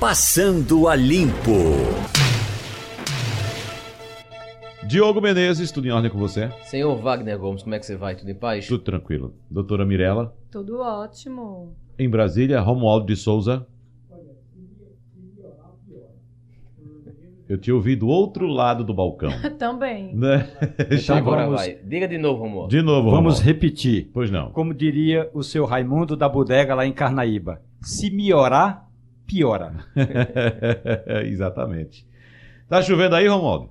Passando a Limpo. Diogo Menezes, tudo em ordem com você? Senhor Wagner Gomes, como é que você vai? Tudo em paz? Tudo tranquilo. Doutora Mirella? Tudo ótimo. Em Brasília, Romualdo de Souza? Eu te ouvi do outro lado do balcão. Também. Né? Então agora vamos... vai. Diga de novo, Romualdo. De novo, Vamos Romualdo. repetir. Pois não. Como diria o seu Raimundo da bodega lá em Carnaíba. Se melhorar, piora. Exatamente. Tá chovendo aí, Romualdo?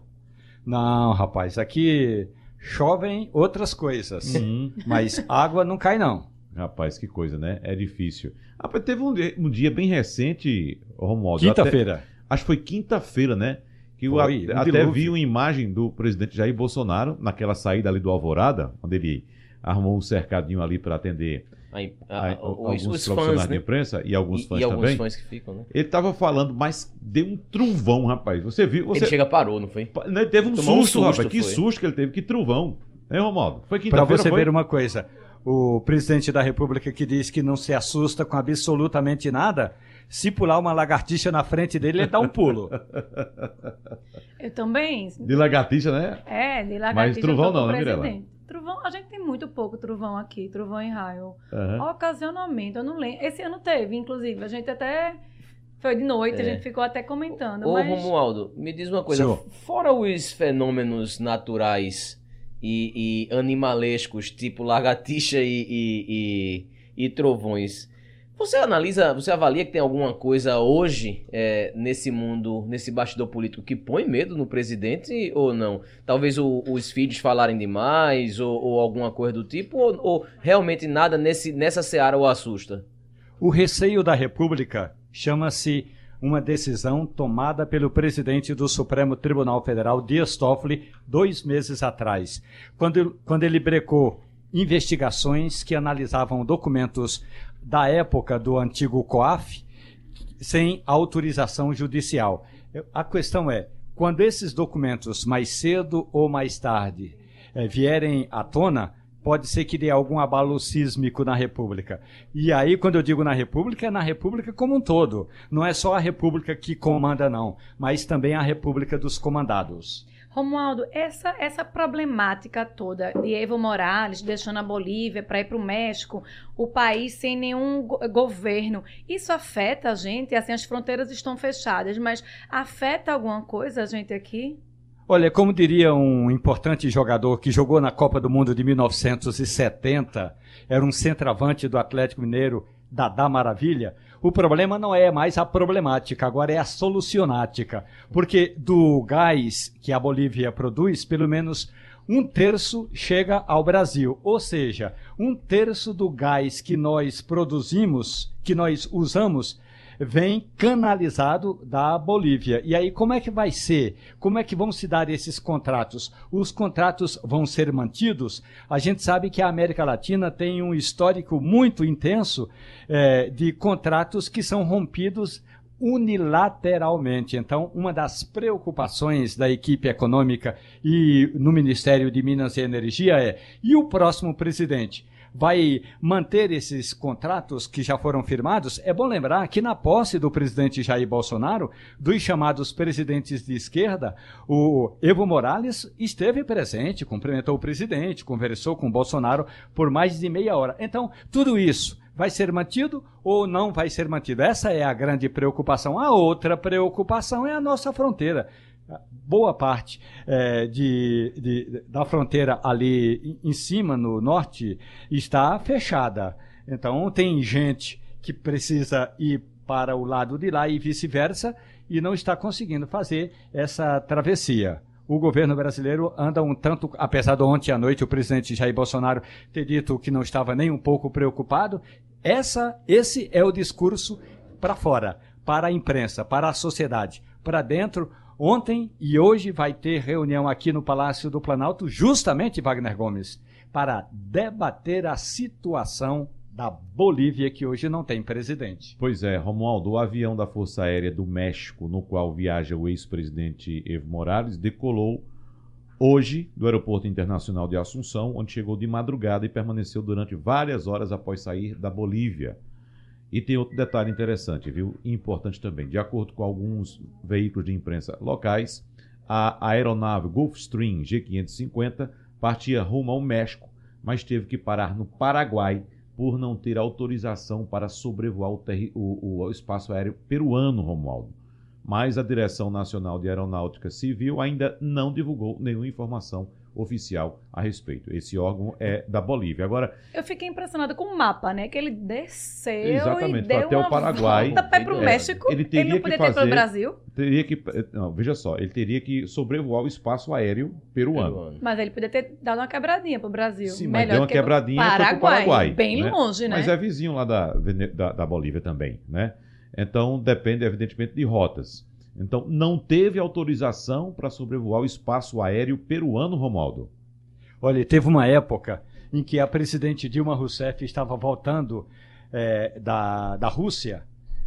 Não, rapaz, aqui chovem outras coisas. Uhum. Mas água não cai, não. Rapaz, que coisa, né? É difícil. Rapaz, teve um, dia- um dia bem recente, Romualdo. Quinta-feira. Acho que foi quinta-feira, né? Que eu Foi, a- um até dilúvio. vi uma imagem do presidente Jair Bolsonaro naquela saída ali do Alvorada, onde ele armou um cercadinho ali para atender Aí, a- a- a- os, alguns os profissionais fãs, de né? imprensa e alguns E, fãs e alguns também. fãs que ficam, né? Ele tava falando, mas deu um trovão, rapaz. Você viu? Você... Ele chega parou, não foi? Pa- né, Teve um Tomou um susto, susto, rapaz. Que foi. susto que ele teve, que trovão. Hein, Romualdo? Foi Para quinta-feira, você foi? ver uma coisa, o presidente da República que diz que não se assusta com absolutamente nada, se pular uma lagartixa na frente dele, ele dá um pulo. Eu também. De lagartixa, né? É, de lagartixa. Mas trovão não, né, Mirella? Trovão, a gente tem muito pouco trovão aqui, trovão em raio. Aham. Ocasionalmente, eu não lembro. Esse ano teve, inclusive. A gente até. Foi de noite, É. a gente ficou até comentando. Ô, mas... Romualdo, me diz uma coisa. Senhor. Fora os fenômenos naturais e, e animalescos, tipo lagartixa e, e, e- e trovões, você analisa, você avalia que tem alguma coisa hoje é, nesse mundo, nesse bastidor político que põe medo no presidente ou não? Talvez o- os filhos falarem demais ou, ou alguma coisa do tipo, ou, ou realmente nada nesse, nessa seara o assusta? O receio da República chama-se uma decisão tomada pelo presidente do Supremo Tribunal Federal, Dias Toffoli, dois meses atrás, quando, quando ele brecou investigações que analisavam documentos da época do antigo COAF sem autorização judicial. A questão é, quando esses documentos, mais cedo ou mais tarde, eh, vierem à tona, pode ser que dê algum abalo sísmico na República. E aí, quando eu digo na República, é na República como um todo. Não é só a República que comanda, não, mas também a República dos comandados. Romualdo, essa, essa problemática toda de Evo Morales deixando a Bolívia para ir para o México, o país sem nenhum go- governo, isso afeta a gente? Assim, as fronteiras estão fechadas, mas afeta alguma coisa a gente aqui? Olha, como diria um importante jogador que jogou na Copa do Mundo de 1970, era um centroavante do Atlético Mineiro, Dadá Maravilha, o problema não é mais a problemática, agora é a solucionática. Porque do gás que a Bolívia produz, pelo menos um terço chega ao Brasil. Ou seja, um terço do gás que nós produzimos, que nós usamos, vem canalizado da Bolívia. E aí, como é que vai ser? Como é que vão se dar esses contratos? Os contratos vão ser mantidos? A gente sabe que a América Latina tem um histórico muito intenso eh, de contratos que são rompidos unilateralmente. Então, uma das preocupações da equipe econômica e no Ministério de Minas e Energia é: e o próximo presidente? Vai manter esses contratos que já foram firmados, é bom lembrar que na posse do presidente Jair Bolsonaro, dos chamados presidentes de esquerda, o Evo Morales esteve presente, cumprimentou o presidente, conversou com Bolsonaro por mais de meia hora. Então, tudo isso vai ser mantido ou não vai ser mantido? Essa é a grande preocupação. A outra preocupação é a nossa fronteira boa parte é, de, de, da fronteira ali em cima, no norte, está fechada. Então, tem gente que precisa ir para o lado de lá e vice-versa e não está conseguindo fazer essa travessia. O governo brasileiro anda um tanto, apesar de ontem à noite o presidente Jair Bolsonaro ter dito que não estava nem um pouco preocupado, essa, esse é o discurso para fora, para a imprensa, para a sociedade. Para dentro, Ontem e hoje vai ter reunião aqui no Palácio do Planalto, justamente, Wagner Gomes, para debater a situação da Bolívia, que hoje não tem presidente. Pois é, Romualdo, o avião da Força Aérea do México, no qual viaja o ex-presidente Evo Morales, decolou hoje do Aeroporto Internacional de Assunção, onde chegou de madrugada e permaneceu durante várias horas após sair da Bolívia. E tem outro detalhe interessante, viu? Importante também. De acordo com alguns veículos de imprensa locais, a aeronave Gulfstream G550 partia rumo ao México, mas teve que parar no Paraguai por não ter autorização para sobrevoar o, o- o espaço aéreo peruano, Romualdo. Mas a Direção Nacional de Aeronáutica Civil ainda não divulgou nenhuma informação oficial a respeito. Esse órgão é da Bolívia. Agora, Eu fiquei impressionada com o mapa, né? Que ele desceu Exatamente, e deu até o Paraguai. volta ir pro É, México. ele Ele, teria não que podia ter fazer- pelo Brasil, teria que. Não, veja só, ele teria que sobrevoar o espaço aéreo peruano. Peruano. mas ele podia ter dado uma quebradinha pro Brasil. Sim, mas Melhor deu uma que quebradinha pro Paraguai, Bem né? longe, né? Mas é vizinho lá da, da, da Bolívia também, né? Então depende, evidentemente, de rotas. Então não teve autorização para sobrevoar o espaço aéreo peruano, Romualdo. Olha, teve uma época em que a presidente Dilma Rousseff estava voltando eh, da, da Rússia,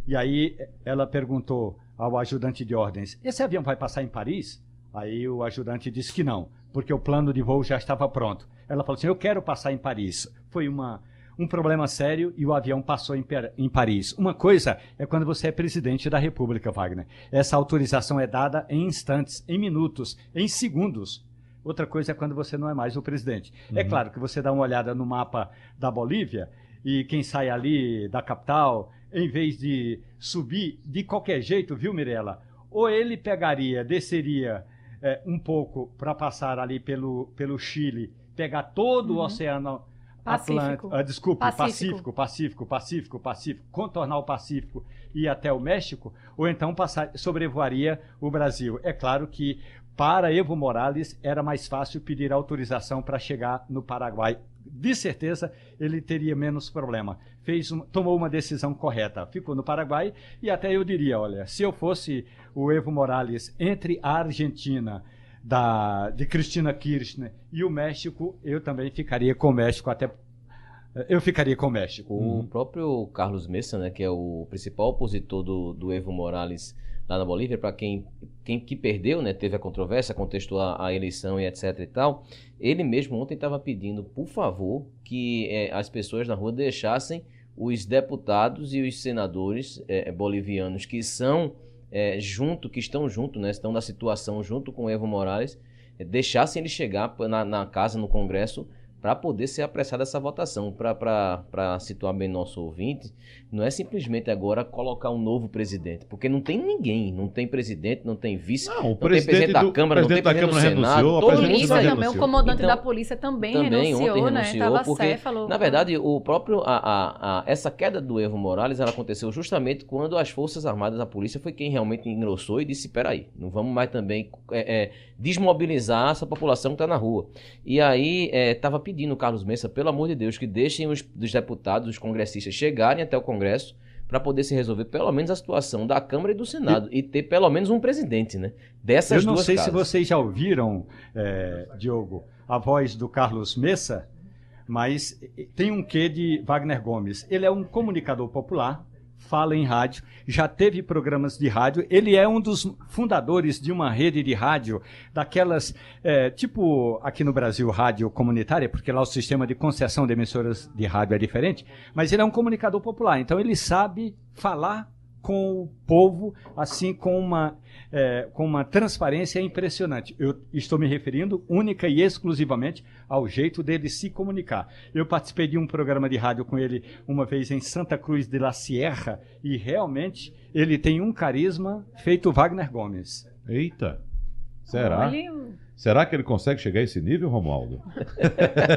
e aí ela perguntou ao ajudante de ordens: esse avião vai passar em Paris? Aí o ajudante disse que não, porque o plano de voo já estava pronto. Ela falou assim: eu quero passar em Paris. Foi uma, um problema sério e o avião passou em, em Paris. Uma coisa é quando você é presidente da República, Wagner. Essa autorização é dada em instantes, em minutos, em segundos. Outra coisa é quando você não é mais o presidente. É claro que você dá uma olhada no mapa da Bolívia e quem sai ali da capital, em vez de subir de qualquer jeito, viu, Mirella? Ou ele pegaria, desceria eh, um pouco para passar ali pelo, pelo Chile, pegar todo o Oceano Pacífico. Atlântico, ah, desculpe, Pacífico. Pacífico, Pacífico, Pacífico, Pacífico, contornar o Pacífico e ir até o México, ou então passar, sobrevoaria o Brasil. É claro que para Evo Morales era mais fácil pedir autorização para chegar no Paraguai. De certeza ele teria menos problema. Fez um- tomou uma decisão correta. Ficou no Paraguai e até eu diria, olha, se eu fosse o Evo Morales entre a Argentina da, de Cristina Kirchner e o México, eu também ficaria com o México até eu ficaria com o México. O próprio Carlos Messa, né, que é o principal opositor do, do Evo Morales lá na Bolívia, para quem, quem que perdeu, né, teve a controvérsia, contestou a, a eleição e etc e tal, ele mesmo ontem estava pedindo, por favor, que eh, as pessoas na rua deixassem os deputados e os senadores eh, bolivianos que são eh, junto, que estão junto, né, estão na situação junto com Evo Morales, eh, deixassem ele chegar na, na casa, no Congresso, para poder ser apressada essa votação. Para situar bem nosso ouvinte, não é simplesmente agora colocar um novo presidente, porque não tem ninguém, não tem presidente, não tem vice, Não, o tem presidente da Câmara, não tem presidente da presidente do Câmara Senado, renunciou, a todo presidente mundo não também, o renunciou. comandante Então, da polícia também, também renunciou, ontem né? renunciou, Tava porque, céfalo. Na verdade, o próprio a, a- a- essa queda do Evo Morales ela aconteceu justamente quando as Forças Armadas, a polícia, foi quem realmente engrossou e disse: peraí, não vamos mais também é, é, desmobilizar essa população que está na rua. E aí estava pedindo o Carlos Messa, pelo amor de Deus, que deixem os, os deputados, os congressistas chegarem até o Congresso para poder se resolver pelo menos a situação da Câmara e do Senado e, ter pelo menos um presidente, né? Dessas Eu não duas sei casas. se vocês já ouviram, eh, Diogo, a voz do Carlos Messa, mas tem um quê de Wagner Gomes. Ele é um comunicador popular, fala em rádio, já teve programas de rádio. Ele é um dos fundadores de uma rede de rádio, daquelas, eh, tipo aqui no Brasil, rádio comunitária, porque lá o sistema de concessão de emissoras de rádio é diferente, mas ele é um comunicador popular, então ele sabe falar com o povo, assim, com uma, eh, com uma transparência impressionante. Eu estou me referindo única e exclusivamente ao jeito dele se comunicar. Eu participei de um programa de rádio com ele uma vez em Santa Cruz de la Sierra e realmente ele tem um carisma feito Wagner Gomes. Eita. Será? Olha, Será que ele consegue chegar a esse nível, Romualdo?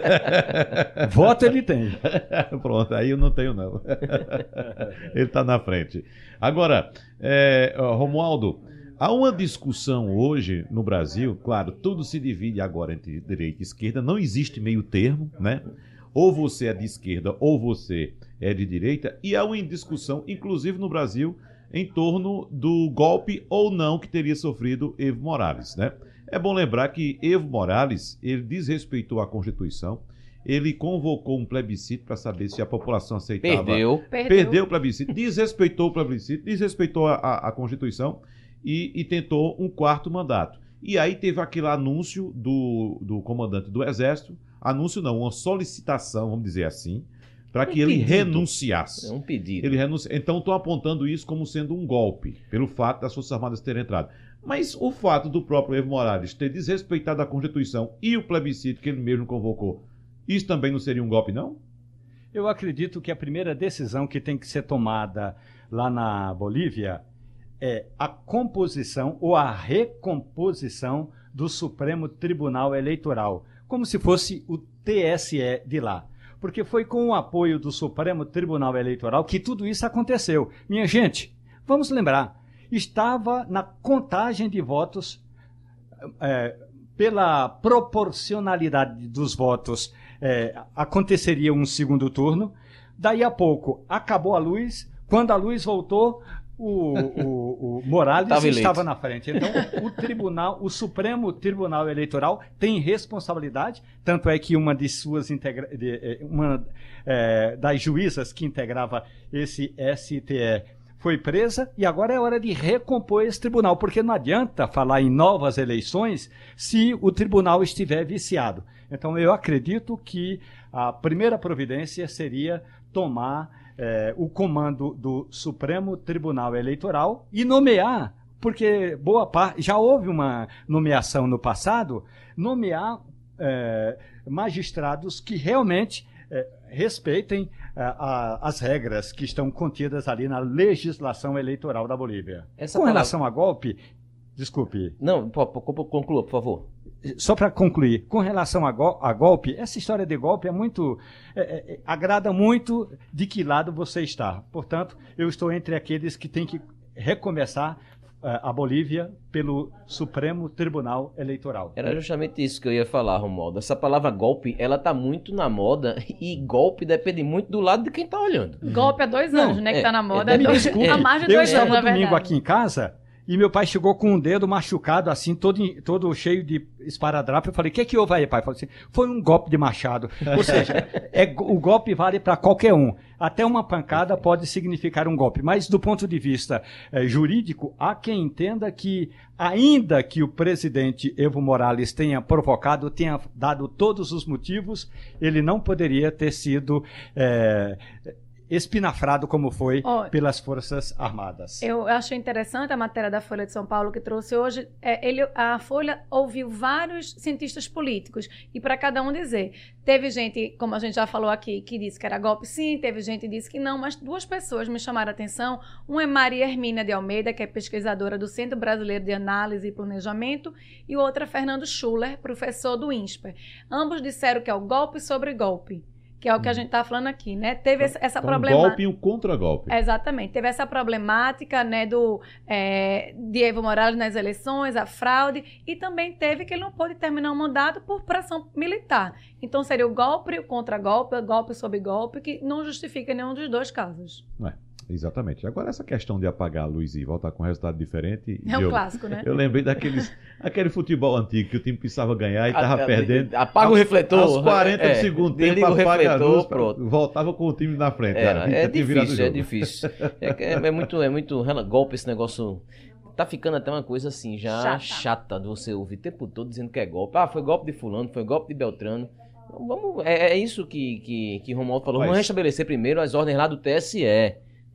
Voto ele tem. Pronto, aí eu não tenho, não. Ele está na frente. Agora, é, Romualdo, há uma discussão hoje no Brasil, claro, tudo se divide agora entre direita e esquerda, não existe meio termo, né? Ou você é de esquerda ou você é de direita, e há uma discussão, inclusive no Brasil, em torno do golpe ou não que teria sofrido Evo Morales, né? É bom lembrar que Evo Morales, ele desrespeitou a Constituição, ele convocou um plebiscito para saber se a população aceitava. Perdeu. perdeu. Perdeu o plebiscito, desrespeitou o plebiscito, desrespeitou a, a- a Constituição e, e tentou um quarto mandato. E aí teve aquele anúncio do, do comandante do Exército, anúncio não, uma solicitação, vamos dizer assim, para que Um ele pedido. renunciasse. É um pedido. Ele renuncia. Então estou apontando isso como sendo um golpe, pelo fato das Forças Armadas terem entrado. Mas o fato do próprio Evo Morales ter desrespeitado a Constituição e o plebiscito que ele mesmo convocou, isso também não seria um golpe, não? Eu acredito que a primeira decisão que tem que ser tomada lá na Bolívia é a composição ou a recomposição do Supremo Tribunal Eleitoral, como se fosse o TSE de lá. Porque foi com o apoio do Supremo Tribunal Eleitoral que tudo isso aconteceu. Minha gente, vamos lembrar, estava na contagem de votos é, pela proporcionalidade dos votos, é, aconteceria um segundo turno. Daí a pouco acabou a luz. Quando a luz voltou, o, o- o Morales Tava eleito. estava na frente. Então, o tribunal, o Supremo Tribunal Eleitoral tem responsabilidade. Tanto é que uma de suas integra de, eh, uma eh, das juízas que integrava esse STE foi presa e agora é hora de recompor esse tribunal, porque não adianta falar em novas eleições se o tribunal estiver viciado. Então eu acredito que a primeira providência seria tomar eh, o comando do Supremo Tribunal Eleitoral e nomear, porque boa parte já houve uma nomeação no passado, nomear eh, magistrados que realmente eh, respeitem eh, a- as regras que estão contidas ali na legislação eleitoral da Bolívia. Essa Com palavra- relação a golpe, desculpe, Não, conclua, por favor. só para concluir, com relação a, gol- a golpe, essa história de golpe é muito. é, é, é, agrada muito de que lado você está. Portanto, eu estou entre aqueles que têm que recomeçar eh, a Bolívia pelo Supremo Tribunal Eleitoral. Era justamente isso que eu ia falar, Romualdo. Essa palavra golpe, ela tá muito na moda e golpe depende muito do lado de quem tá olhando. Golpe há dois Não, anos, né? é, que tá na moda. é, dois- desculpe, há mais de Eu dois anos, estava domingo verdade. aqui em casa e meu pai chegou com um dedo machucado, assim, todo, todo cheio de esparadrapo. Eu falei, o que, que houve aí, pai? Falou assim, foi um golpe de machado. Ou seja, é, o golpe vale para qualquer um. Até uma pancada pode significar um golpe. Mas do ponto de vista eh, jurídico, há quem entenda que, ainda que o presidente Evo Morales tenha provocado, tenha dado todos os motivos, ele não poderia ter sido eh, espinafrado como foi Ó, pelas Forças Armadas. Eu achei interessante a matéria da Folha de São Paulo que trouxe hoje. É, ele, a Folha ouviu vários cientistas políticos e para cada um dizer. Teve gente, como a gente já falou aqui, que disse que era golpe sim, teve gente que disse que não, mas duas pessoas me chamaram a atenção. Uma é Maria Hermínia de Almeida, que é pesquisadora do Centro Brasileiro de Análise e Planejamento, e outra é Fernando Schuller, professor do INSPER. Ambos disseram que é o golpe sobre golpe, que é o que a gente está falando aqui, né? Teve essa, essa Então, um problemática. golpe e um contragolpe. Exatamente. Teve essa problemática né, do é, de Evo Morales nas eleições, a fraude, e também teve que ele não pôde terminar o mandato por pressão militar. Então seria o golpe e o contragolpe, o golpe sobre golpe, que não justifica nenhum dos dois casos. Exatamente. Agora, essa questão de apagar a luz e voltar com um resultado diferente. É um eu, clássico, né? eu lembrei daqueles aquele futebol antigo que o time precisava ganhar e estava perdendo. Apaga o refletor. Aos 40 É, do segundo tempo, o apaga a refletor, luz, pronto. voltava com o time na frente. Era, cara. é o difícil, é difícil. É, que é- é muito, é muito golpe esse negócio. Tá ficando até uma coisa assim, já Chata. chata, de você ouvir o tempo todo dizendo que é golpe. Ah, foi golpe de fulano, foi golpe de Beltrano. Vamos, é, é isso que, que, que Romualdo falou. Mas- Vamos restabelecer primeiro as ordens lá do TSE.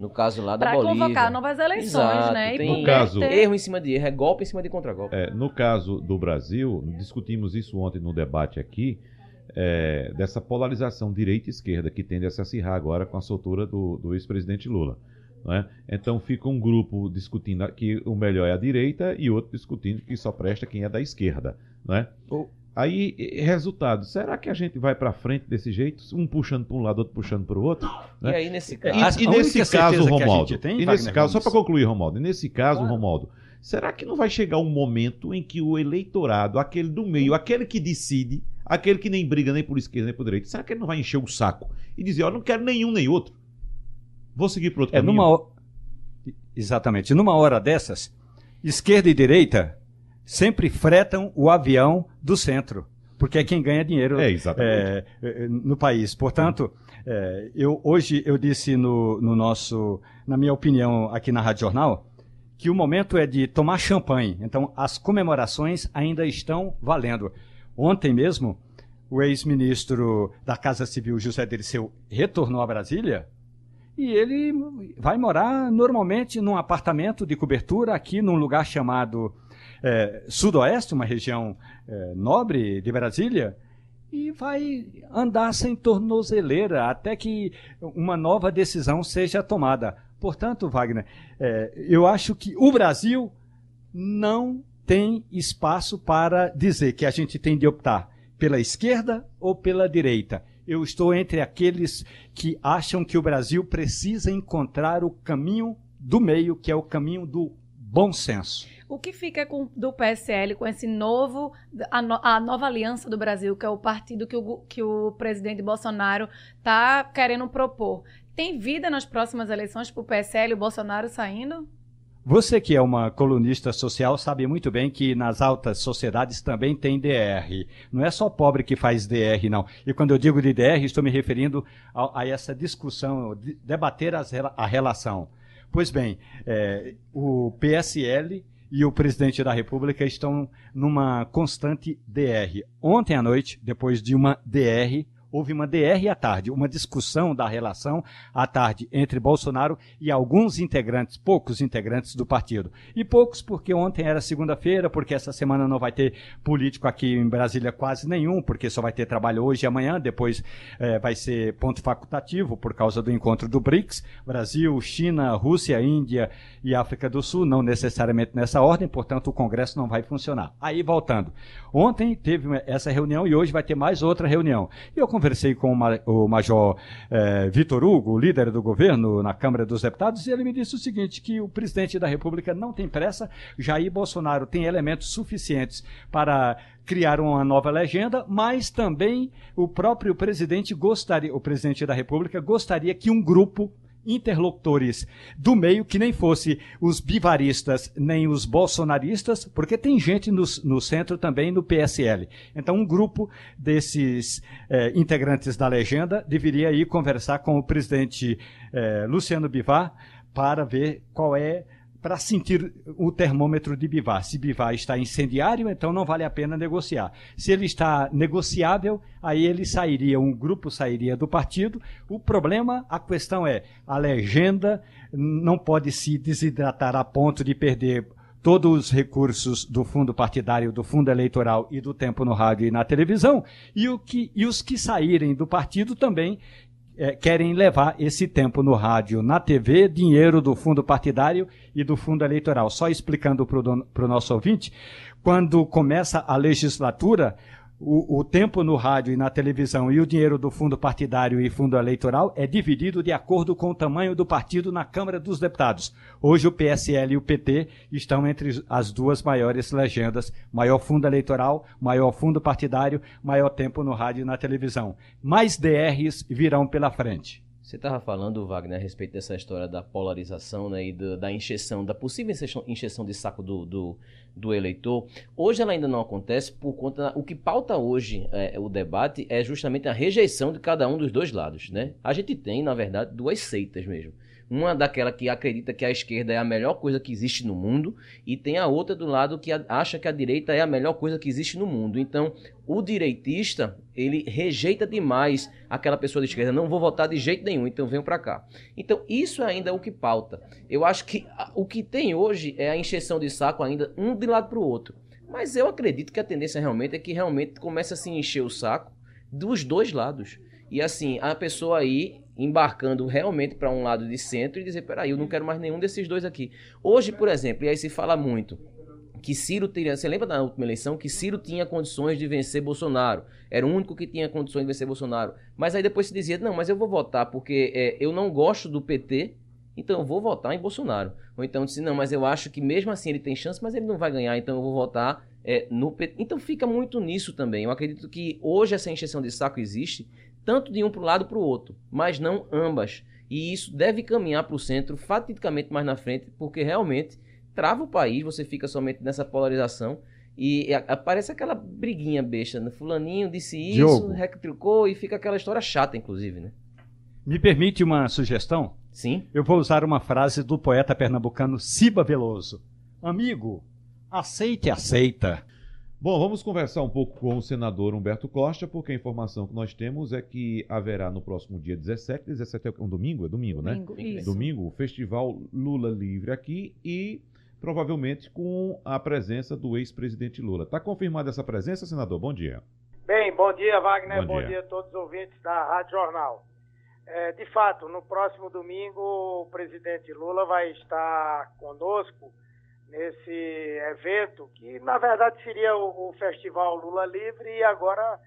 No caso lá da Para Bolívia. convocar novas eleições, Exato, né? E tem- No caso- ter- Erro em cima de erro, é golpe em cima de contragolpe. É, no caso do Brasil, discutimos isso ontem no debate aqui, é, dessa polarização direita e esquerda que tende a se acirrar agora com a soltura do, do ex-presidente Lula. não é? Então fica um grupo discutindo que o melhor é a direita e outro discutindo que só presta quem é da esquerda. Não é? O- Aí, e- resultado, será que a gente vai para frente desse jeito? Um puxando para um lado, outro puxando para o outro? E né? aí, nesse E, caso. A- e a nesse única caso, gente tem, e nesse caso, só para concluir, Romualdo, e nesse caso, Claro. Romualdo, será que não vai chegar um momento em que o eleitorado, aquele do meio, aquele que decide, aquele que nem briga nem por esquerda nem por direita, será que ele não vai encher o saco e dizer, ó, não quero nenhum nem outro? Vou seguir para outro É caminho. numa Exatamente. Numa hora dessas, esquerda e direita sempre fretam o avião do centro, porque é quem ganha dinheiro É, é, é, no país. Portanto, é, eu, hoje eu disse no, no nosso, na minha opinião aqui na Rádio Jornal, que o momento é de tomar champanhe. Então, as comemorações ainda estão valendo. Ontem mesmo, o ex-ministro da Casa Civil, José Dirceu, retornou a Brasília e ele vai morar normalmente num apartamento de cobertura aqui num lugar chamado é, Sudoeste, uma região é, nobre de Brasília, e vai andar sem tornozeleira até que uma nova decisão seja tomada. Portanto, Wagner, é, eu acho que o Brasil não tem espaço para dizer que a gente tem de optar pela esquerda ou pela direita. Eu estou entre aqueles que acham que o Brasil precisa encontrar o caminho do meio, que é o caminho do bom senso. O que fica com, do PSL com esse novo, a, no, a, nova aliança do Brasil, que é o partido que o, que o presidente Bolsonaro está querendo propor? Tem vida nas próximas eleições para o PSL e o Bolsonaro saindo? Você que é uma colunista social sabe muito bem que nas altas sociedades também tem DR. Não é só pobre que faz DR, não. E quando eu digo de DR, estou me referindo a, a essa discussão, de, debater as, a relação. Pois bem, é, o PSL e o presidente da República estão numa constante DR. Ontem à noite, depois de uma DR, houve uma DR à tarde, uma discussão da relação à tarde entre Bolsonaro e alguns integrantes, poucos integrantes do partido. E poucos porque ontem era segunda-feira, porque essa semana não vai ter político aqui em Brasília quase nenhum, porque só vai ter trabalho hoje e amanhã, depois eh, vai ser ponto facultativo por causa do encontro do BRICS, Brasil, China, Rússia, Índia e África do Sul, não necessariamente nessa ordem, portanto o Congresso não vai funcionar. Aí voltando, ontem teve essa reunião e hoje vai ter mais outra reunião. E eu conversei com o Major eh, Vitor Hugo, líder do governo na Câmara dos Deputados, e ele me disse o seguinte: que o presidente da República não tem pressa, Jair Bolsonaro tem elementos suficientes para criar uma nova legenda, mas também o próprio presidente gostaria, o presidente da República gostaria que um grupo interlocutores do meio que nem fosse os bivaristas nem os bolsonaristas, porque tem gente no, no centro também no PSL. Então, um grupo desses eh, integrantes da legenda deveria ir conversar com o presidente eh, Luciano Bivar para ver qual é para sentir o termômetro de Bivar. Se Bivar está incendiário, então não vale a pena negociar. Se ele está negociável, aí ele sairia, um grupo sairia do partido. O problema, a questão é, a legenda não pode se desidratar a ponto de perder todos os recursos do fundo partidário, do fundo eleitoral e do tempo no rádio e na televisão, e, que, e os que saírem do partido também é, querem levar esse tempo no rádio, na TV, dinheiro do fundo partidário e do fundo eleitoral. Só explicando para o nosso ouvinte, quando começa a legislatura, o, o, tempo no rádio e na televisão e o dinheiro do fundo partidário e fundo eleitoral é dividido de acordo com o tamanho do partido na Câmara dos Deputados. Hoje o PSL e o PT estão entre as duas maiores legendas: maior fundo eleitoral, maior fundo partidário, maior tempo no rádio e na televisão. Mais DRs virão pela frente. Você estava falando, Wagner, a respeito dessa história da polarização né, e do, da injeção, da possível injeção de saco do, do, do, eleitor. Hoje ela ainda não acontece por conta. O que pauta hoje é, o debate é justamente a rejeição de cada um dos dois lados. Né? A gente tem, na verdade, duas seitas mesmo. Uma daquela que acredita que a esquerda é a melhor coisa que existe no mundo, e tem a outra do lado que acha que a direita é a melhor coisa que existe no mundo. Então, o direitista, ele rejeita demais aquela pessoa de esquerda. Não vou votar de jeito nenhum, então venho para cá. Então, isso ainda é o que pauta. Eu acho que o que tem hoje é a encheção de saco ainda um de lado para o outro. Mas eu acredito que a tendência realmente é que realmente comece a se encher o saco dos dois lados. E assim, a pessoa aí embarcando realmente para um lado de centro e dizer, peraí, eu não quero mais nenhum desses dois aqui. Hoje, por exemplo, e aí se fala muito que Ciro teria, você lembra da última eleição que Ciro tinha condições de vencer Bolsonaro, era o único que tinha condições de vencer Bolsonaro, mas aí depois se dizia, não, mas eu vou votar porque é, eu não gosto do PT, então eu vou votar em Bolsonaro. Ou então disse, não, mas eu acho que mesmo assim ele tem chance, mas ele não vai ganhar, então eu vou votar é, no PT. Então fica muito nisso também. Eu acredito que hoje essa encheção de saco existe, tanto de um para o lado para o outro, mas não ambas. E isso deve caminhar para o centro, fatidicamente mais na frente, porque realmente trava o país, você fica somente nessa polarização. E aparece aquela briguinha besta, né? Fulaninho disse isso, Diogo. retrucou e fica aquela história chata, inclusive, né? Me permite uma sugestão? Sim. Eu vou usar uma frase do poeta pernambucano Ciba Veloso. Amigo, aceite, aceita. Bom, vamos conversar um pouco com o senador Humberto Costa, porque a informação que nós temos é que haverá no próximo dia 17, 17 é um domingo, é domingo, né? Domingo, isso. Domingo, o Festival Lula Livre aqui e provavelmente com a presença do ex-presidente Lula. Está confirmada essa presença, senador? Bom dia. Bem, bom dia, Wagner. Bom Bom, dia. dia. a todos os ouvintes da Rádio Jornal. É, de fato, no próximo domingo, o presidente Lula vai estar conosco nesse evento, que na verdade seria o, o Festival Lula Livre e agora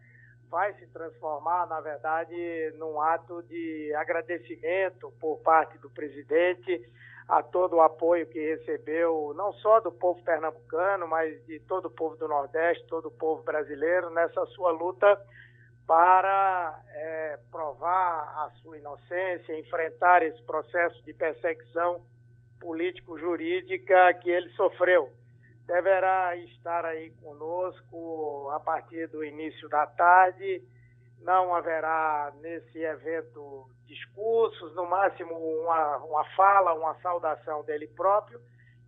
vai se transformar, na verdade, num ato de agradecimento por parte do presidente a todo o apoio que recebeu, não só do povo pernambucano, mas de todo o povo do Nordeste, todo o povo brasileiro, nessa sua luta para é, provar a sua inocência, enfrentar esse processo de perseguição político-jurídica que ele sofreu. Deverá estar aí conosco a partir do início da tarde. Não haverá nesse evento discursos, no máximo uma, uma fala, uma saudação dele próprio.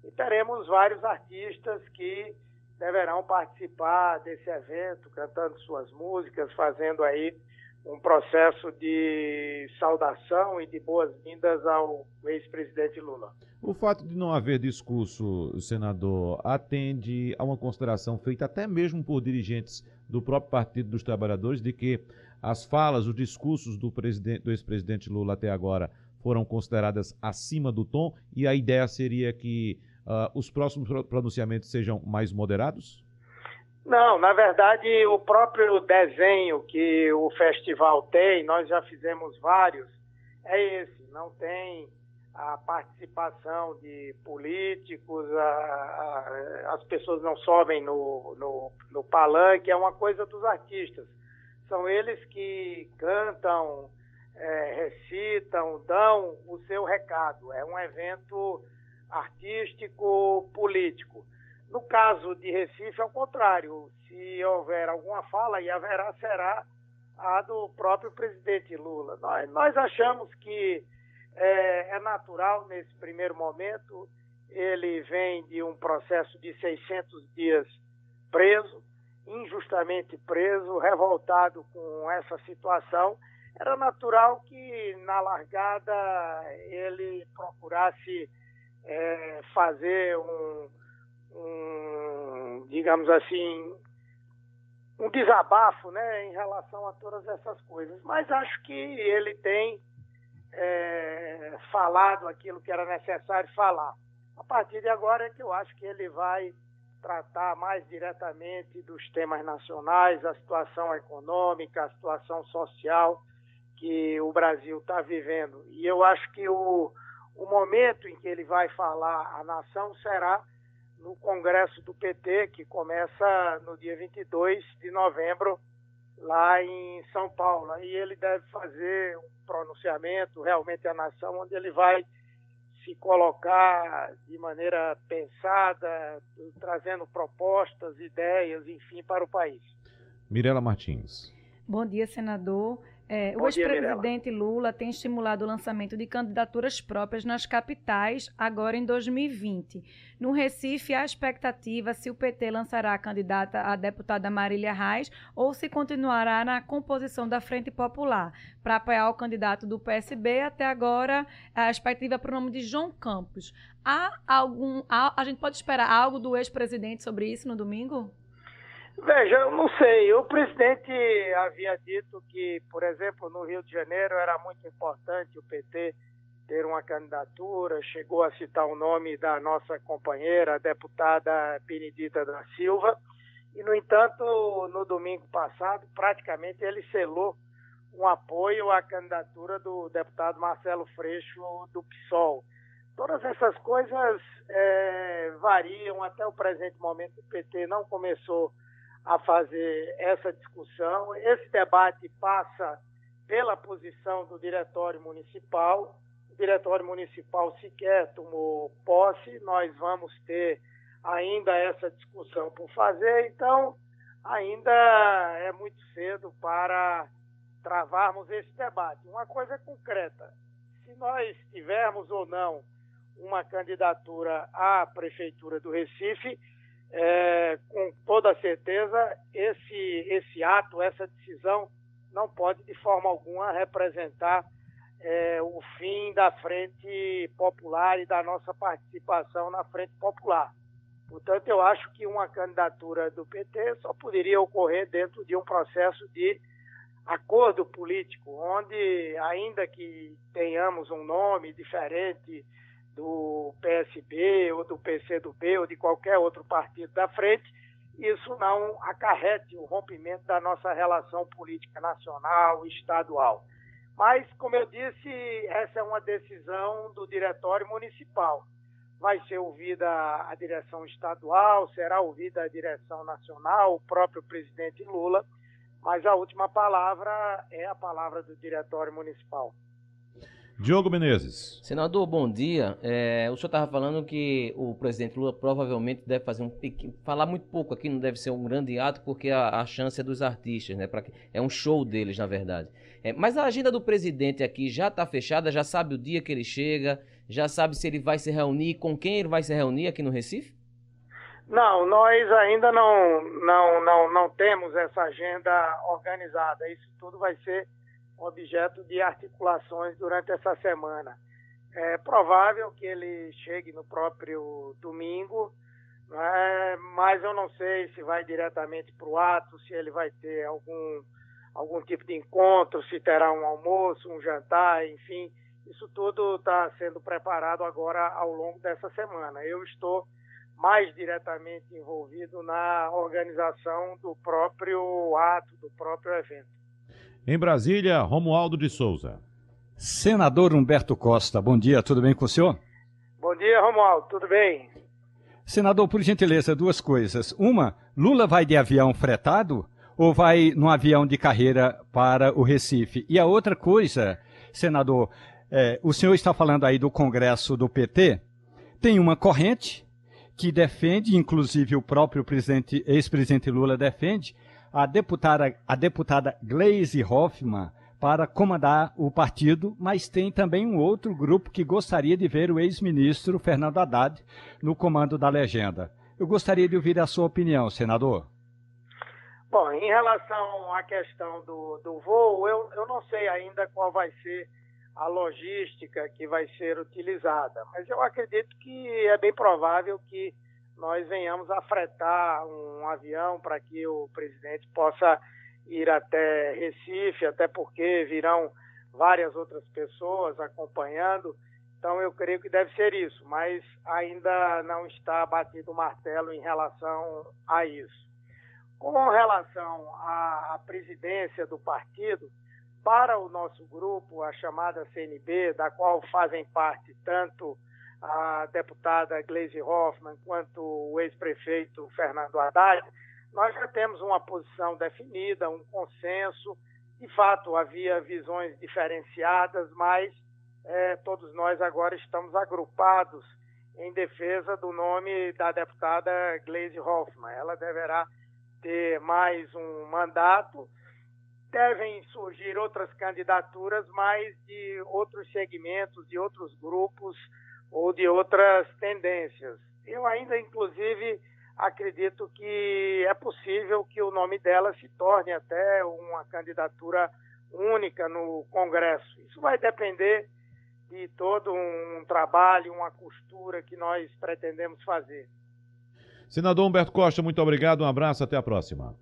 E teremos vários artistas que deverão participar desse evento, cantando suas músicas, fazendo aí um processo de saudação e de boas-vindas ao ex-presidente Lula. O fato de não haver discurso, senador, atende a uma consideração feita até mesmo por dirigentes do próprio Partido dos Trabalhadores de que as falas, os discursos do, do ex-presidente Lula até agora foram consideradas acima do tom e a ideia seria que uh, os próximos pronunciamentos sejam mais moderados? Não, na verdade, o próprio desenho que o festival tem, nós já fizemos vários, é esse. Não tem a participação de políticos, a, a, as pessoas não sobem no, no, no palanque, é uma coisa dos artistas. São eles que cantam, é, recitam, dão o seu recado. É um evento artístico, político. No caso de Recife, é o contrário. Se houver alguma fala, e haverá, será a do próprio presidente Lula. Nós, nós achamos que é, é, natural nesse primeiro momento. Ele vem de um processo de 600 dias preso, injustamente preso, revoltado com essa situação. Era natural que na largada ele procurasse é, fazer um, digamos assim, um desabafo né, em relação a todas essas coisas. Mas acho que ele tem é, falado aquilo que era necessário falar. A partir de agora é que eu acho que ele vai tratar mais diretamente dos temas nacionais, a situação econômica, a situação social que o Brasil está vivendo. E eu acho que o, o momento em que ele vai falar à nação será no Congresso do PT, que começa no dia 22 de novembro, lá em São Paulo. Aí ele deve fazer um pronunciamento realmente à nação, onde ele vai se colocar de maneira pensada, trazendo propostas, ideias, enfim, para o país. Mirela Martins. Bom dia, senador. É, o ex-presidente Lula tem estimulado o lançamento de candidaturas próprias nas capitais agora em 2020. No Recife, há expectativa se o PT lançará a candidata a deputada Marília Reis ou se continuará na composição da Frente Popular para apoiar o candidato do PSB. Até agora, a expectativa é para o nome de João Campos. Há algum. há- a gente pode esperar algo do ex-presidente sobre isso no domingo? Veja, eu não sei. O presidente havia dito que, por exemplo, no Rio de Janeiro era muito importante o PT ter uma candidatura, chegou a citar o nome da nossa companheira, a deputada Benedita da Silva, e, no entanto, no domingo passado, praticamente ele selou um apoio à candidatura do deputado Marcelo Freixo do PSOL. Todas essas coisas eh, variam até o presente momento. O PT não começou a fazer essa discussão. Esse debate passa pela posição do Diretório Municipal. O Diretório Municipal sequer tomou posse, nós vamos ter ainda essa discussão por fazer, então ainda é muito cedo para travarmos esse debate. Uma coisa é concreta: se nós tivermos ou não uma candidatura à Prefeitura do Recife, é, com toda certeza, esse, esse ato, essa decisão, não pode de forma alguma representar é, o fim da Frente Popular e da nossa participação na Frente Popular. Portanto, eu acho que uma candidatura do PT só poderia ocorrer dentro de um processo de acordo político, onde, ainda que tenhamos um nome diferente do PSB ou do PCdoB ou de qualquer outro partido da frente, isso não acarrete o rompimento da nossa relação política nacional estadual. Mas, como eu disse, essa é uma decisão do Diretório Municipal. Vai ser ouvida a direção estadual, será ouvida a direção nacional, o próprio presidente Lula, mas a última palavra é a palavra do Diretório Municipal. Diogo Menezes. Senador, bom dia. É, o senhor estava falando que o presidente Lula provavelmente deve fazer um pequeno. Falar muito pouco aqui, não deve ser um grande ato, porque a, a chance é dos artistas, né? Pra, é um show deles, na verdade. É, mas a agenda do presidente aqui já está fechada, já sabe o dia que ele chega, já sabe se ele vai se reunir, com quem ele vai se reunir aqui no Recife? Não, nós ainda não, não, não, não temos essa agenda organizada. Isso tudo vai ser objeto de articulações durante essa semana. É provável que ele chegue no próprio domingo, é? mas eu não sei se vai diretamente para o ato, se ele vai ter algum, algum tipo de encontro, se terá um almoço, um jantar, enfim. Isso tudo está sendo preparado agora ao longo dessa semana. Eu estou mais diretamente envolvido na organização do próprio ato, do próprio evento. Em Brasília, Romualdo de Souza. Senador Humberto Costa, bom dia, tudo bem com o senhor? Bom dia, Romualdo, tudo bem? Senador, por gentileza, duas coisas. Uma, Lula vai de avião fretado ou vai no avião de carreira para o Recife? E a outra coisa, senador, é, o senhor está falando aí do Congresso do PT, tem uma corrente que defende, inclusive o próprio presidente, ex-presidente Lula defende, a deputada, a deputada Gleisi Hoffmann para comandar o partido, mas tem também um outro grupo que gostaria de ver o ex-ministro Fernando Haddad no comando da legenda. Eu gostaria de ouvir a sua opinião, senador. Bom, em relação à questão do, do voo, eu, eu não sei ainda qual vai ser a logística que vai ser utilizada, mas eu acredito que é bem provável que nós venhamos a fretar um avião para que o presidente possa ir até Recife, até porque virão várias outras pessoas acompanhando. Então eu creio que deve ser isso, mas ainda não está batido o martelo em relação a isso. Com relação à presidência do partido, para o nosso grupo, a chamada CNB, da qual fazem parte tanto a deputada Gleisi Hoffmann quanto o ex-prefeito Fernando Haddad, nós já temos uma posição definida, um consenso. De fato, havia visões diferenciadas, mas é, todos nós agora estamos agrupados em defesa do nome da deputada Gleisi Hoffmann. Ela deverá ter mais um mandato. Devem surgir outras candidaturas, mas de outros segmentos, de outros grupos ou de outras tendências. Eu ainda, inclusive, acredito que é possível que o nome dela se torne até uma candidatura única no Congresso. Isso vai depender de todo um trabalho, uma costura que nós pretendemos fazer. Senador Humberto Costa, muito obrigado, um abraço, até a próxima.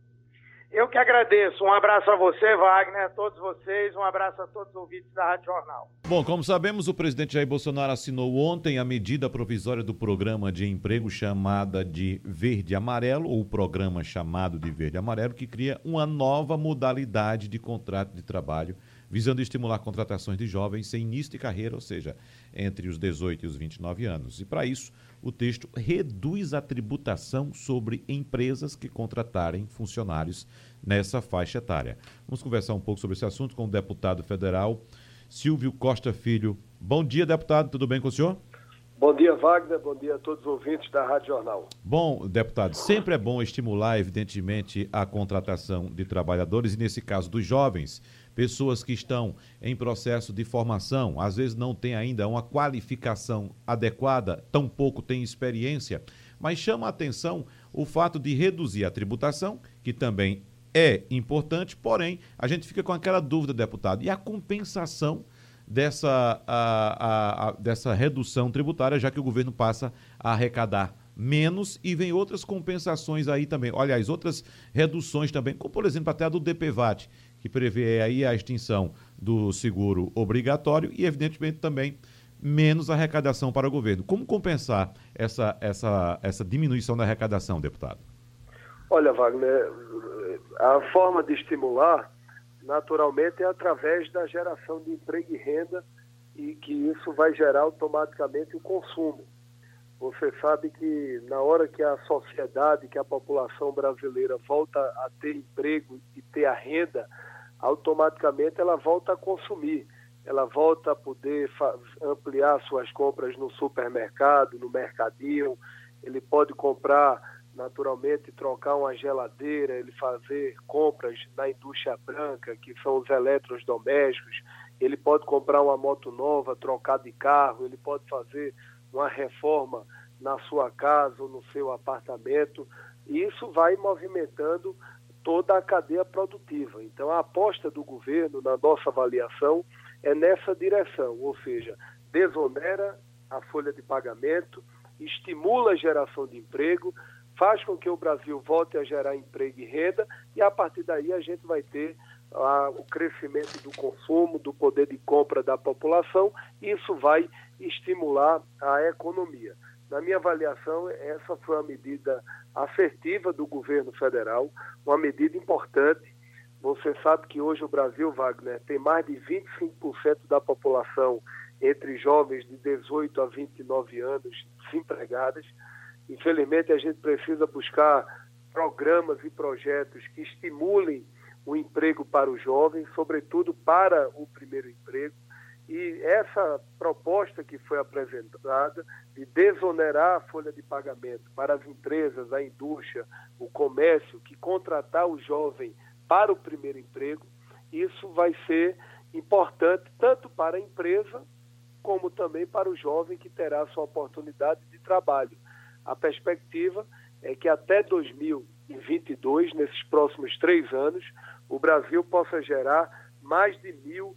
Eu que agradeço. Um abraço a você, Wagner, a todos vocês, um abraço a todos os ouvintes da Rádio Jornal. Bom, como sabemos, o presidente Jair Bolsonaro assinou ontem a medida provisória do programa de emprego chamada de Verde Amarelo, ou programa chamado de Verde Amarelo, que cria uma nova modalidade de contrato de trabalho visando estimular contratações de jovens sem início de carreira, ou seja, entre os 18 e os 29 anos. E para isso, o texto reduz a tributação sobre empresas que contratarem funcionários nessa faixa etária. Vamos conversar um pouco sobre esse assunto com o deputado federal Silvio Costa Filho. Bom dia, deputado, tudo bem com o senhor? Bom dia, Wagner. Bom dia a todos os ouvintes da Rádio Jornal. Bom, deputado, sempre é bom estimular, evidentemente, a contratação de trabalhadores, e nesse caso dos jovens, pessoas que estão em processo de formação, às vezes não têm ainda uma qualificação adequada, tampouco têm experiência, Mas chama a atenção o fato de reduzir a tributação, que também é importante, porém, a gente fica com aquela dúvida, deputado, e a compensação dessa, a, a, a, dessa redução tributária, já que o governo passa a arrecadar menos e vem outras compensações aí também. Aliás, outras reduções também, como por exemplo até a do DPVAT, que prevê aí a extinção do seguro obrigatório e evidentemente também menos arrecadação para o governo. Como compensar essa, essa, essa diminuição da arrecadação, deputado? Olha, Wagner, a forma de estimular, naturalmente, é através da geração de emprego e renda e que isso vai gerar automaticamente o consumo. Você sabe que na hora que a sociedade, que a população brasileira volta a ter emprego e ter a renda, automaticamente ela volta a consumir. Ela volta a poder ampliar suas compras no supermercado, no mercadinho. Ele pode comprar, naturalmente, trocar uma geladeira, ele fazer compras na indústria branca, que são os eletrodomésticos. Ele pode comprar uma moto nova, trocar de carro, ele pode fazer uma reforma na sua casa ou no seu apartamento. E isso vai movimentando toda a cadeia produtiva. Então, a aposta do governo, na nossa avaliação, é nessa direção, ou seja, desonera a folha de pagamento, estimula a geração de emprego, faz com que o Brasil volte a gerar emprego e renda, e a partir daí a gente vai ter ah, o crescimento do consumo, do poder de compra da população, e isso vai estimular a economia. Na minha avaliação, essa foi uma medida assertiva do governo federal, uma medida importante. Você sabe que hoje o Brasil, Wagner, tem mais de 25% da população entre jovens de 18 a 29 anos desempregadas. Infelizmente, a gente precisa buscar programas e projetos que estimulem o emprego para os jovens, sobretudo para o primeiro emprego. E essa proposta que foi apresentada de desonerar a folha de pagamento para as empresas, a indústria, o comércio, que contratar o jovem para o primeiro emprego, isso vai ser importante tanto para a empresa como também para o jovem que terá sua oportunidade de trabalho. A perspectiva é que até 2022, nesses próximos três anos, o Brasil possa gerar mais de mil,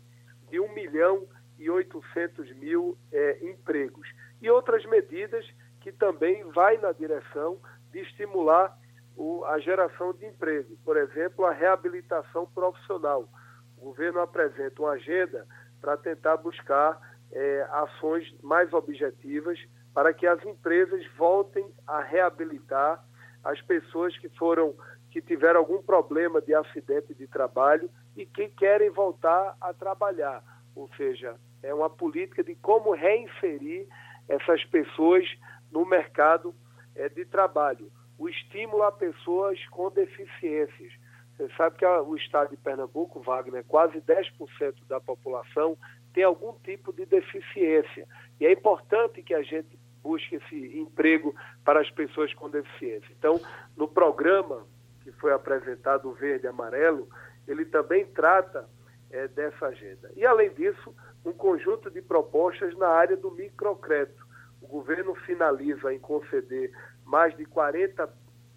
de um milhão e 800 mil é, empregos. E outras medidas que também vai na direção de estimular o, a geração de emprego. Por exemplo, a reabilitação profissional. O governo apresenta uma agenda para tentar buscar é, ações mais objetivas para que as empresas voltem a reabilitar as pessoas que foram que tiveram algum problema de acidente de trabalho e que querem voltar a trabalhar, ou seja, é uma política de como reinserir essas pessoas no mercado é, de trabalho. O estímulo a pessoas com deficiências. Você sabe que a, o estado de Pernambuco, Wagner, quase 10% da população tem algum tipo de deficiência. E é importante que a gente busque esse emprego para as pessoas com deficiência. Então, no programa que foi apresentado, o Verde e Amarelo, ele também trata é, dessa agenda. E, além disso, um conjunto de propostas na área do microcrédito. O governo finaliza em conceder mais de 40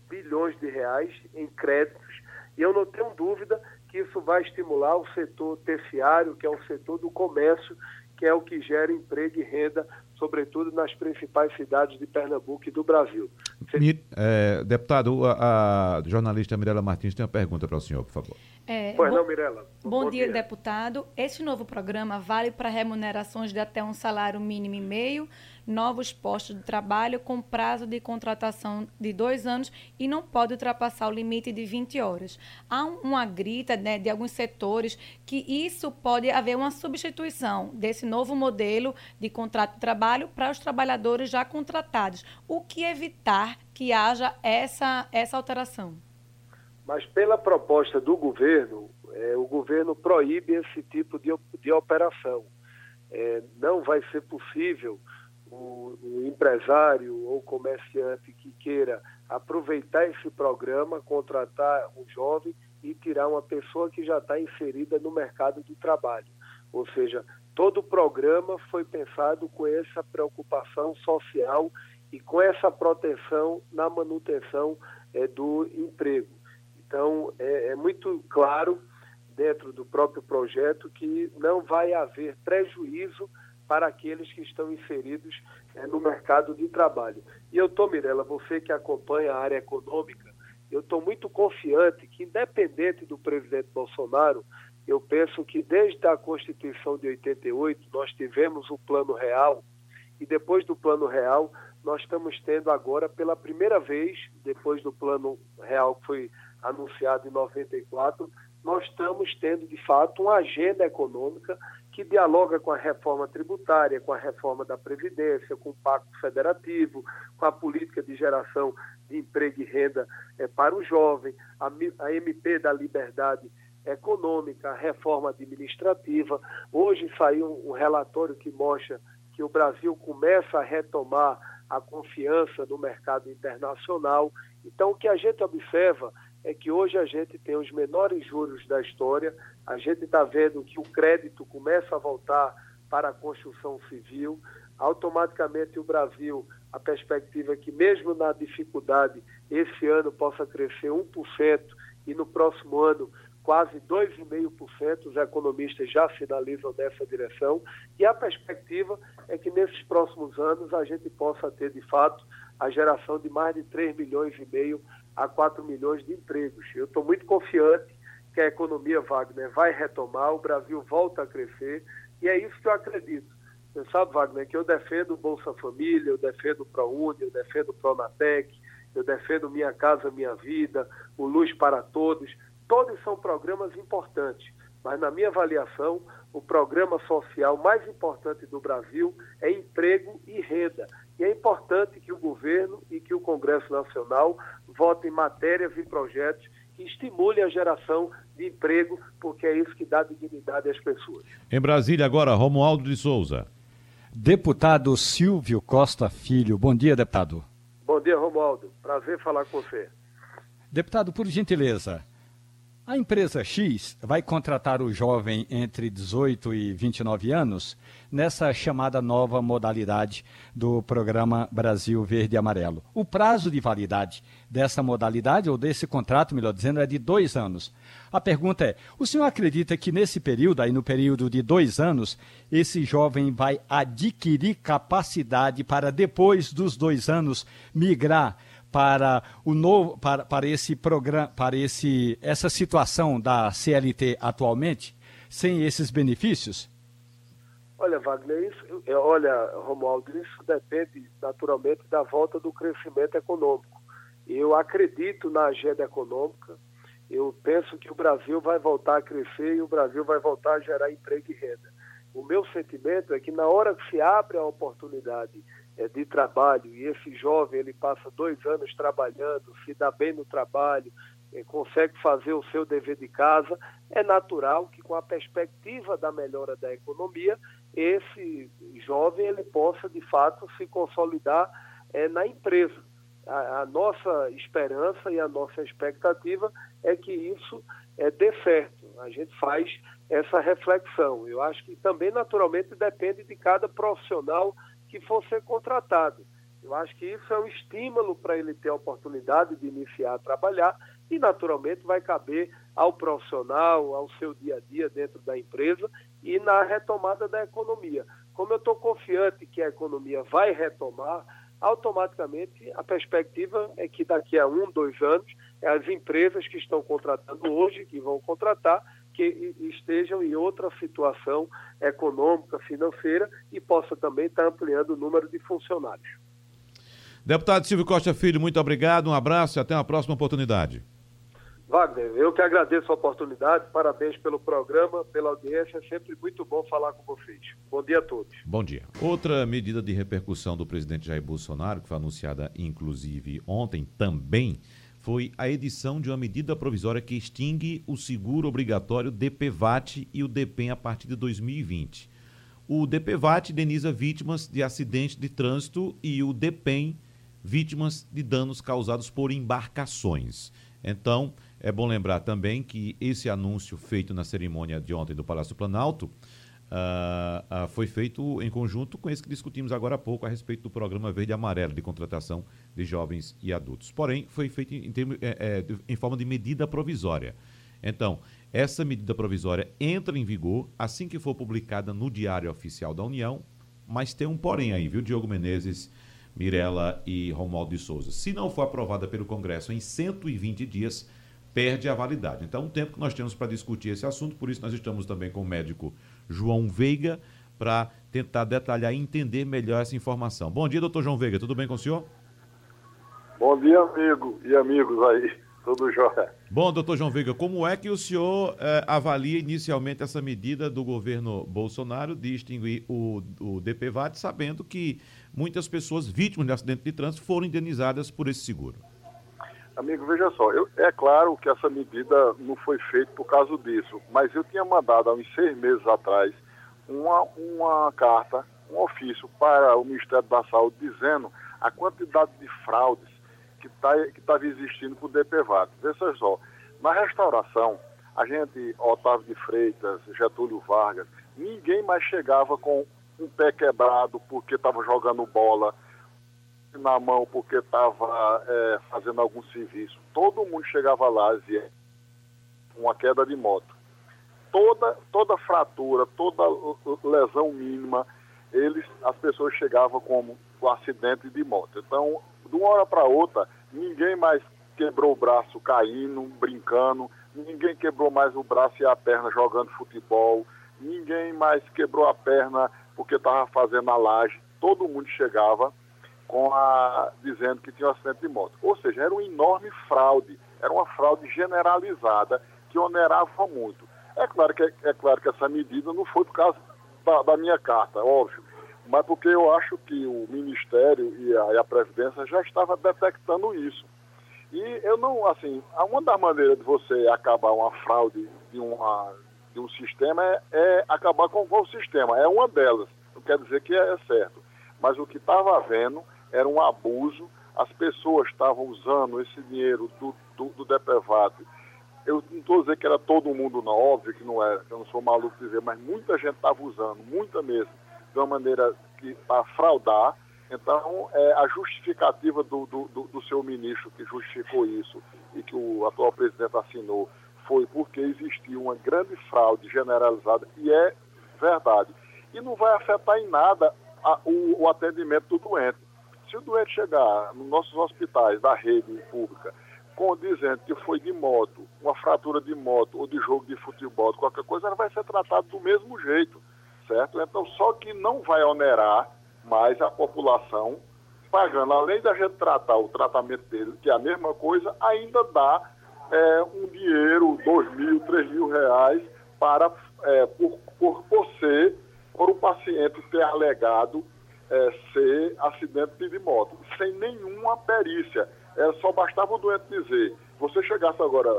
bilhões de reais em créditos e eu não tenho dúvida que isso vai estimular o setor terciário, que é o setor do comércio, que é o que gera emprego e renda, sobretudo nas principais cidades de Pernambuco e do Brasil. Mi, é, deputado, a, a, jornalista Mirela Martins tem uma pergunta para o senhor, por favor. É, pois bom, não, Mirela. Bom, bom dia, dia, deputado. Esse novo programa vale para remunerações de até um salário mínimo e meio, novos postos de trabalho com prazo de contratação de dois anos e não pode ultrapassar o limite de 20 horas. Há uma grita né, de alguns setores que isso pode haver uma substituição desse novo modelo de contrato de trabalho para os trabalhadores já contratados. O que evitar que haja essa, essa alteração? Mas pela proposta do governo, é, o governo proíbe esse tipo de, de operação. É, não vai ser possível o, o, empresário ou comerciante que queira aproveitar esse programa, contratar um jovem e tirar uma pessoa que já está inserida no mercado de trabalho. Ou seja, todo o programa foi pensado com essa preocupação social e com essa proteção na manutenção é, do emprego. Então, é, é muito claro dentro do próprio projeto que não vai haver prejuízo para aqueles que estão inseridos é, no mercado de trabalho. E eu estou, Mirella, você que acompanha a área econômica, eu estou muito confiante que, independente do presidente Bolsonaro, eu penso que desde a Constituição de 88 nós tivemos o Plano Real e depois do Plano Real nós estamos tendo agora pela primeira vez, depois do Plano Real que foi anunciado em 94, nós estamos tendo de fato uma agenda econômica que dialoga com a reforma tributária, com a reforma da Previdência, com o Pacto Federativo, com a política de geração de emprego e renda é, para o jovem, a, a MP da liberdade econômica, a reforma administrativa. Hoje saiu um relatório que mostra que o Brasil começa a retomar a confiança no mercado internacional. Então, o que a gente observa é que hoje a gente tem os menores juros da história, a gente está vendo que o crédito começa a voltar para a construção civil, automaticamente o Brasil, a perspectiva é que mesmo na dificuldade, esse ano possa crescer 1% e no próximo ano quase 2,5%, os economistas já sinalizam nessa direção, e a perspectiva é que nesses próximos anos a gente possa ter, de fato, a geração de mais de 3 milhões e meio a 4 milhões de empregos. Eu estou muito confiante que a economia, Wagner, vai retomar, o Brasil volta a crescer, e é isso que eu acredito. Você sabe, Wagner, que eu defendo o Bolsa Família, eu defendo o ProUni, eu defendo o Pronatec, eu defendo Minha Casa Minha Vida, o Luz para Todos, todos são programas importantes, mas na minha avaliação, o programa social mais importante do Brasil é emprego e renda. E é importante que o governo e que o Congresso Nacional votem matérias e projetos que estimulem a geração de emprego, porque é isso que dá dignidade às pessoas. Em Brasília, agora, Romualdo de Souza. Deputado Silvio Costa Filho. Bom dia, deputado. Bom dia, Romualdo. Prazer falar com você. Deputado, por gentileza, a empresa X vai contratar o jovem entre 18 e 29 anos nessa chamada nova modalidade do programa Brasil Verde e Amarelo. O prazo de validade dessa modalidade, ou desse contrato, melhor dizendo, é de dois anos. A pergunta é: o senhor acredita que nesse período, aí no período de dois anos, esse jovem vai adquirir capacidade para depois dos dois anos migrar? Para o novo para, para esse programa para esse essa situação da CLT atualmente sem esses benefícios? Olha, Wagner, isso, é, olha, Romualdo, isso depende naturalmente da volta do crescimento econômico. Eu acredito na agenda econômica. Eu penso que o Brasil vai voltar a crescer e o Brasil vai voltar a gerar emprego e renda. O meu sentimento é que na hora que se abre a oportunidade de trabalho e esse jovem ele passa dois anos trabalhando, se dá bem no trabalho, é, consegue fazer o seu dever de casa, é natural que com a perspectiva da melhora da economia, esse jovem ele possa de fato se consolidar é, na empresa. A, a, nossa esperança e a nossa expectativa é que isso é, dê certo. A gente faz essa reflexão. Eu acho que também naturalmente depende de cada profissional que for ser contratado. Eu acho que isso é um estímulo para ele ter a oportunidade de iniciar a trabalhar e, naturalmente, vai caber ao profissional, ao seu dia a dia dentro da empresa e na retomada da economia. Como eu estou confiante que a economia vai retomar, automaticamente a perspectiva é que daqui a um, dois anos, as empresas que estão contratando hoje, que vão contratar, que estejam em outra situação econômica, financeira e possa também estar ampliando o número de funcionários. Deputado Silvio Costa Filho, muito obrigado, um abraço e até uma próxima oportunidade. Wagner, eu que agradeço a oportunidade, parabéns pelo programa, pela audiência, é sempre muito bom falar com vocês. Bom dia a todos. Bom dia. Outra medida de repercussão do presidente Jair Bolsonaro, que foi anunciada inclusive ontem também, foi a edição de uma medida provisória que extingue o seguro obrigatório DPVAT e o DPEM a partir de 2020. O DPVAT indeniza vítimas de acidente de trânsito e o DPEM vítimas de danos causados por embarcações. Então, é bom lembrar também que esse anúncio feito na cerimônia de ontem do Palácio Planalto uh, uh, foi feito em conjunto com esse que discutimos agora há pouco a respeito do programa Verde e Amarelo de contratação de jovens e adultos. Porém, foi feito em, termos, é, é, em forma de medida provisória. Então, essa medida provisória entra em vigor assim que for publicada no Diário Oficial da União, mas tem um porém aí, viu, Diogo Menezes, Mirella e Romualdo de Souza. Se não for aprovada pelo Congresso em 120 dias, perde a validade. Então, o tempo que nós temos para discutir esse assunto, por isso nós estamos também com o médico João Veiga, para tentar detalhar e entender melhor essa informação. Bom dia, doutor João Veiga, tudo bem com o senhor? Bom dia, amigo e amigos aí, tudo jóia. Bom, doutor João Veiga, como é que o senhor eh, avalia inicialmente essa medida do governo Bolsonaro de extinguir o, o DPVAT, sabendo que muitas pessoas vítimas de acidente de trânsito foram indenizadas por esse seguro? Amigo, veja só, eu, é claro que essa medida não foi feita por causa disso, mas eu tinha mandado há uns seis meses atrás uma, uma carta, um ofício para o Ministério da Saúde dizendo a quantidade de fraudes que tá, estava existindo com o DPVAT. Veja só, na restauração, a gente, Otávio de Freitas, Getúlio Vargas, ninguém mais chegava com um pé quebrado porque estava jogando bola, na mão porque estava é, fazendo algum serviço. Todo mundo chegava lá e uma queda de moto. Toda, toda fratura, toda lesão mínima, eles, as pessoas chegavam como um acidente de moto. Então, de uma hora para outra, ninguém mais quebrou o braço caindo, brincando, ninguém quebrou mais o braço e a perna jogando futebol, ninguém mais quebrou a perna porque estava fazendo a laje. Todo mundo chegava com a, dizendo que tinha um acidente de moto. Ou seja, era uma enorme fraude, era uma fraude generalizada que onerava muito. É claro que, é claro que essa medida não foi por causa da, da minha carta, óbvio, mas porque eu acho que o Ministério e a, e a Previdência já estava detectando isso. E eu não, assim, uma das maneiras de você acabar uma fraude de, uma, de um sistema é, é acabar com o sistema. É uma delas. Não quer dizer que é, é certo. Mas o que estava havendo era um abuso, as pessoas estavam usando esse dinheiro do, do, do DPVAT. Eu não estou dizendo que era todo mundo, não, óbvio que não era, eu não sou maluco dizer, mas muita gente estava usando, muita mesmo, de uma maneira para fraudar. Então, é, a justificativa do, do, do, seu ministro que justificou isso e que o atual presidente assinou foi porque existia uma grande fraude generalizada, e é verdade. E não vai afetar em nada a, o, o atendimento do doente. Se o doente chegar nos nossos hospitais da rede pública com dizendo que foi de moto, uma fratura de moto ou de jogo de futebol, qualquer coisa, ela vai ser tratada do mesmo jeito, certo? Então, só que não vai onerar mais a população pagando, além da gente tratar o tratamento dele, que é a mesma coisa, ainda dá é, um dinheiro, dois mil, três mil reais, para, é, por, por, por ser, por o paciente ter alegado é, ser acidente de moto, sem nenhuma perícia. É, só bastava o doente dizer, você chegasse agora,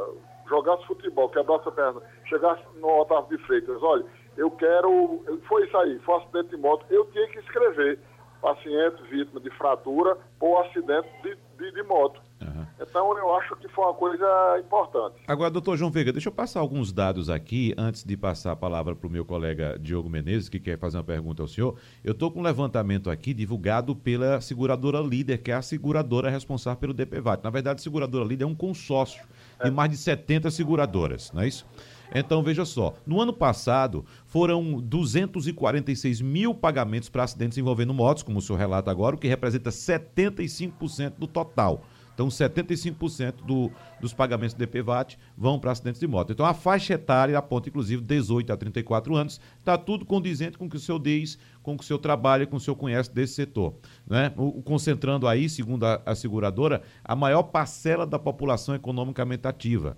jogasse futebol, quebrasse a perna, chegasse no Otávio de Freitas, olha, eu quero, foi isso aí, foi um acidente de moto, eu tinha que escrever, paciente vítima de fratura ou acidente de, de, de moto. Uhum. Então eu acho que foi uma coisa importante. Agora, doutor João Veiga, deixa eu passar alguns dados aqui, antes de passar a palavra para o meu colega Diogo Menezes, que quer fazer uma pergunta ao senhor. Eu estou com um levantamento aqui divulgado pela seguradora Líder, que é a seguradora responsável pelo DPVAT. Na verdade, a seguradora Líder é um consórcio de é. mais de 70 seguradoras, não é isso? Então, veja só, no ano passado foram 246 mil pagamentos para acidentes envolvendo motos, como o senhor relata agora, o que representa 75% do total. Então, 75% do, dos pagamentos do DPVAT vão para acidentes de moto. Então, a faixa etária aponta, inclusive, 18 a 34 anos. Está tudo condizente com o que o senhor diz, com o que o senhor trabalha, com o que o senhor conhece desse setor. Né? O, concentrando aí, segundo a, a seguradora, a maior parcela da população economicamente ativa.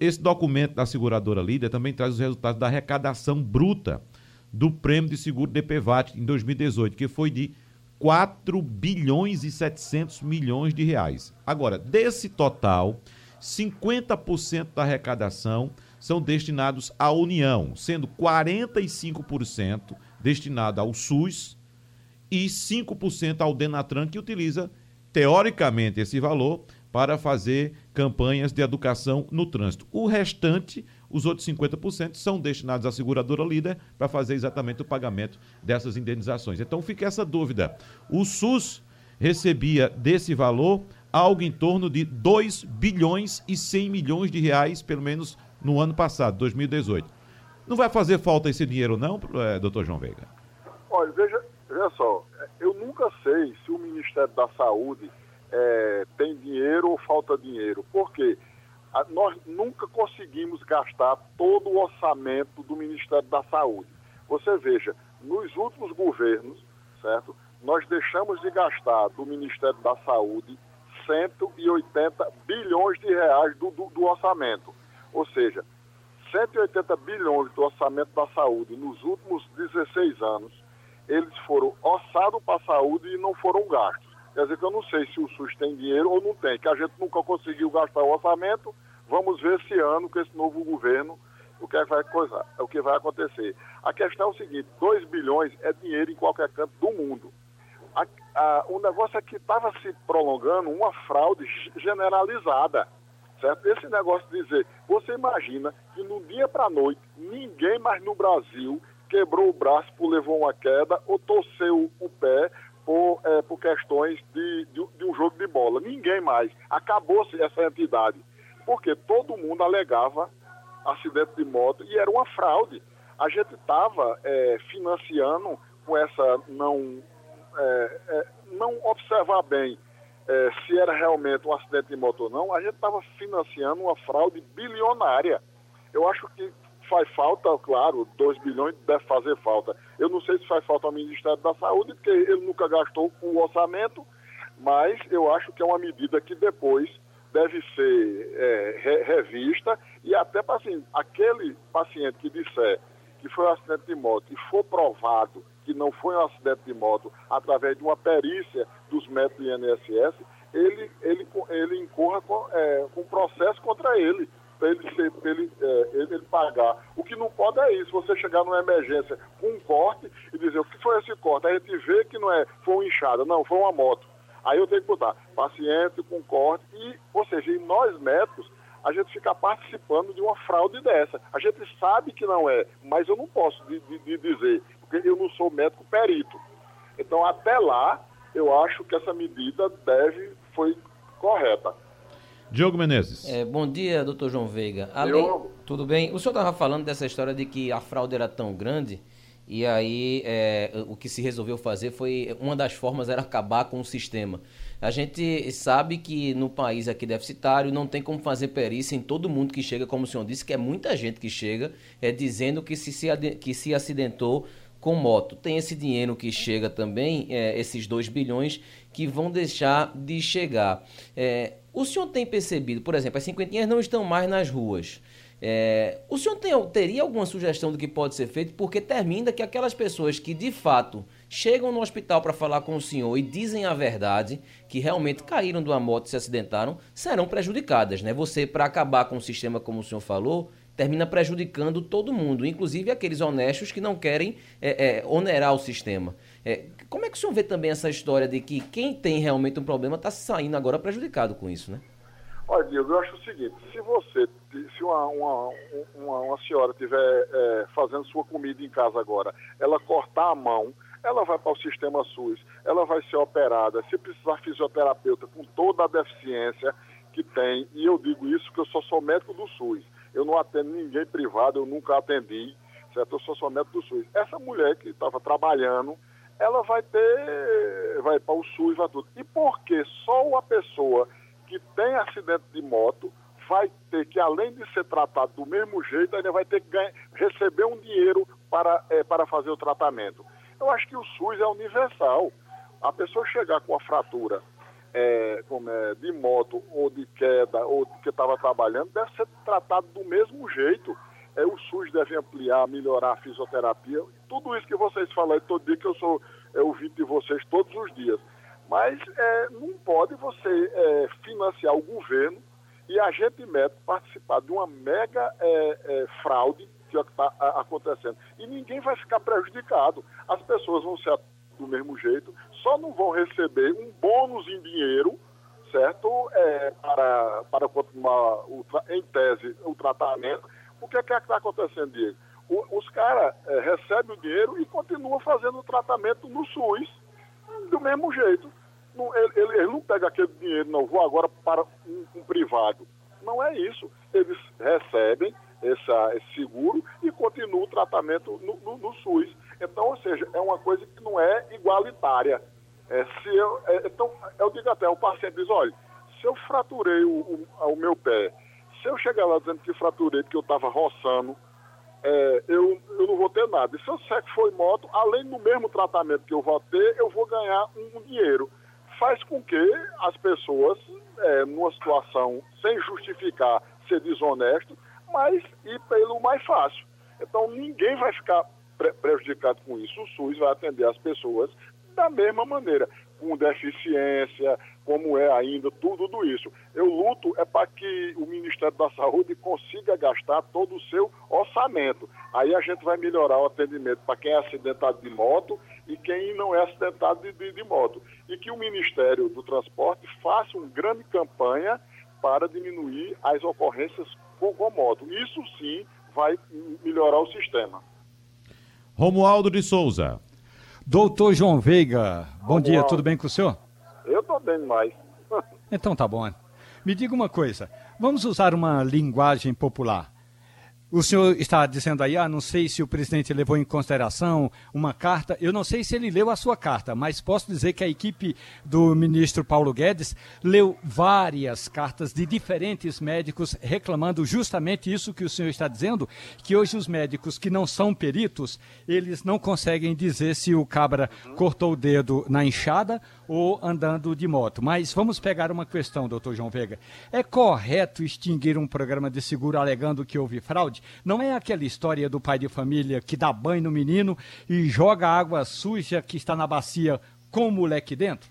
Esse documento da seguradora líder também traz os resultados da arrecadação bruta do prêmio de seguro DPVAT em 2018, que foi de 4 bilhões e 700 milhões de reais. Agora, desse total, 50% da arrecadação são destinados à União, sendo 45% destinado ao SUS e 5% ao Denatran, que utiliza, teoricamente, esse valor para fazer campanhas de educação no trânsito. O restante, Os outros 50% são destinados à seguradora líder para fazer exatamente o pagamento dessas indenizações. Então fica essa dúvida. O SUS recebia desse valor algo em torno de 2 bilhões e 100 milhões de reais, pelo menos no ano passado, 2018. Não vai fazer falta esse dinheiro não, é, doutor João Veiga? Olha, veja, veja só, eu nunca sei se o Ministério da Saúde é, tem dinheiro ou falta dinheiro. Por quê? A, nós nunca conseguimos gastar todo o orçamento do Ministério da Saúde. Você veja, nos últimos governos, certo? Nós deixamos de gastar do Ministério da Saúde 180 bilhões de reais do, do, do orçamento. Ou seja, 180 bilhões do orçamento da saúde nos últimos 16 anos, eles foram orçados para a saúde e não foram gastos. Quer dizer que eu não sei se o SUS tem dinheiro ou não tem, que a gente nunca conseguiu gastar o orçamento. Vamos ver esse ano com esse novo governo o que, é vai coisa, é o que vai acontecer. A questão é o seguinte: 2 bilhões é dinheiro em qualquer canto do mundo. A, a, o negócio é que estava se prolongando uma fraude generalizada. Certo? Esse negócio de dizer, você imagina que no dia para a noite, ninguém mais no Brasil quebrou o braço por levou uma queda ou torceu o pé por, é, por questões de, de, de, um jogo de bola. Ninguém mais. Acabou-se essa entidade. Porque todo mundo alegava acidente de moto e era uma fraude. A gente estava é, financiando com essa não, é, é, não observar bem é, se era realmente um acidente de moto ou não, a gente estava financiando uma fraude bilionária. Eu acho que faz falta, claro, 2 bilhões deve fazer falta. Eu não sei se faz falta ao Ministério da Saúde, porque ele nunca gastou o orçamento, mas eu acho que é uma medida que depois deve ser é, re revista e até para assim, aquele paciente que disser que foi um acidente de moto e for provado que não foi um acidente de moto através de uma perícia dos médicos do INSS, ele, ele, ele incorra com, é, com processo contra ele para ele, ser, ele, é, ele, ele, pagar. O que não pode é isso, você chegar numa emergência com um corte e dizer o que foi esse corte. A gente vê que não é, foi uma inchada, não, foi uma moto. Aí eu tenho que botar paciente com corte, e, ou seja, e nós médicos, a gente fica participando de uma fraude dessa. A gente sabe que não é, mas eu não posso de, de, de dizer, porque eu não sou médico perito. Então, até lá, eu acho que essa medida deve, foi correta. Diogo Menezes. É, bom dia, doutor João Veiga. Além, tudo bem? O senhor estava falando dessa história de que a fraude era tão grande e aí é, o que se resolveu fazer foi uma das formas era acabar com o sistema. A gente sabe que no país aqui deficitário não tem como fazer perícia em todo mundo que chega, como o senhor disse, que é muita gente que chega é, dizendo que se, se, que se acidentou com moto. Tem esse dinheiro que chega também, é, esses 2 bilhões, que vão deixar de chegar. É, o senhor tem percebido, por exemplo, as cinquentinhas não estão mais nas ruas. É, o senhor tem, teria alguma sugestão do que pode ser feito? Porque termina que aquelas pessoas que de fato chegam no hospital para falar com o senhor e dizem a verdade, que realmente caíram de uma moto e se acidentaram, serão prejudicadas, né? Você, para acabar com o sistema, como o senhor falou, termina prejudicando todo mundo, inclusive aqueles honestos que não querem é, é, onerar o sistema. É, como é que o senhor vê também essa história de que quem tem realmente um problema está saindo agora prejudicado com isso, né? Olha, Diego, eu acho o seguinte, se você, se uma, uma, uma, uma senhora estiver é, fazendo sua comida em casa agora, ela cortar a mão, ela vai para o sistema SUS, ela vai ser operada, se precisar fisioterapeuta com toda a deficiência que tem, e eu digo isso porque eu só sou médico do SUS, eu não atendo ninguém privado, eu nunca atendi, certo? Eu sou somente do SUS. Essa mulher que estava trabalhando, ela vai ter, vai para o SUS, vai tudo. E por que só uma pessoa que tem acidente de moto vai ter que, além de ser tratado do mesmo jeito, ainda vai ter que ganhar, receber um dinheiro para, é, para fazer o tratamento? Eu acho que o SUS é universal. A pessoa chegar com a fratura é, como é, de moto ou de queda ou que estava trabalhando deve ser tratado do mesmo jeito. É, o SUS deve ampliar, melhorar a fisioterapia, tudo isso que vocês falam todo dia, que eu sou é, ouvinte de vocês todos os dias. Mas é, não pode você é, financiar o governo e a gente médico participar de uma mega é, é, fraude que é está acontecendo. E ninguém vai ficar prejudicado. As pessoas vão ser do mesmo jeito, só não vão receber um bônus em dinheiro, certo? É, para, para continuar, o, em tese, o tratamento, O que é que está acontecendo, Diego? O, os caras recebem o dinheiro e continuam fazendo o tratamento no SUS do mesmo jeito. Não, ele, ele, não pega aquele dinheiro, não, vou agora para um, um privado. Não é isso. Eles recebem essa, esse seguro e continuam o tratamento no, no, no, SUS. Então, ou seja, é uma coisa que não é igualitária. É, se eu, é, então, eu digo até, o paciente diz, olha, se eu fraturei o, o, o meu pé, se eu chegar lá dizendo que fraturei porque eu estava roçando, é, eu, eu não vou ter nada. E se eu disser que foi moto, além do mesmo tratamento que eu vou ter, eu vou ganhar um, um dinheiro. Faz com que as pessoas, é, numa situação sem justificar ser desonesto, mas ir pelo mais fácil. Então ninguém vai ficar pre prejudicado com isso. O SUS vai atender as pessoas da mesma maneira, com deficiência, como é ainda, tudo, isso. Eu luto é para que o Ministério da Saúde consiga gastar todo o seu orçamento. Aí a gente vai melhorar o atendimento para quem é acidentado de moto e quem não é acidentado de, de, de moto. E que o Ministério do Transporte faça uma grande campanha para diminuir as ocorrências com, com moto. Isso sim vai melhorar o sistema. Romualdo de Souza. Doutor João Veiga, bom Romualdo. dia, tudo bem com o senhor? Eu estou bem demais. então tá bom. Me diga uma coisa, vamos usar uma linguagem popular. O senhor está dizendo aí, ah, não sei se o presidente levou em consideração uma carta. Eu não sei se ele leu a sua carta, mas posso dizer que a equipe do ministro Paulo Guedes leu várias cartas de diferentes médicos reclamando justamente isso que o senhor está dizendo, que hoje os médicos que não são peritos, eles não conseguem dizer se o cabra cortou o dedo na enxada ou andando de moto. Mas vamos pegar uma questão, doutor João Veiga. É correto extinguir um programa de seguro alegando que houve fraude? Não é aquela história do pai de família que dá banho no menino e joga água suja que está na bacia com o moleque dentro?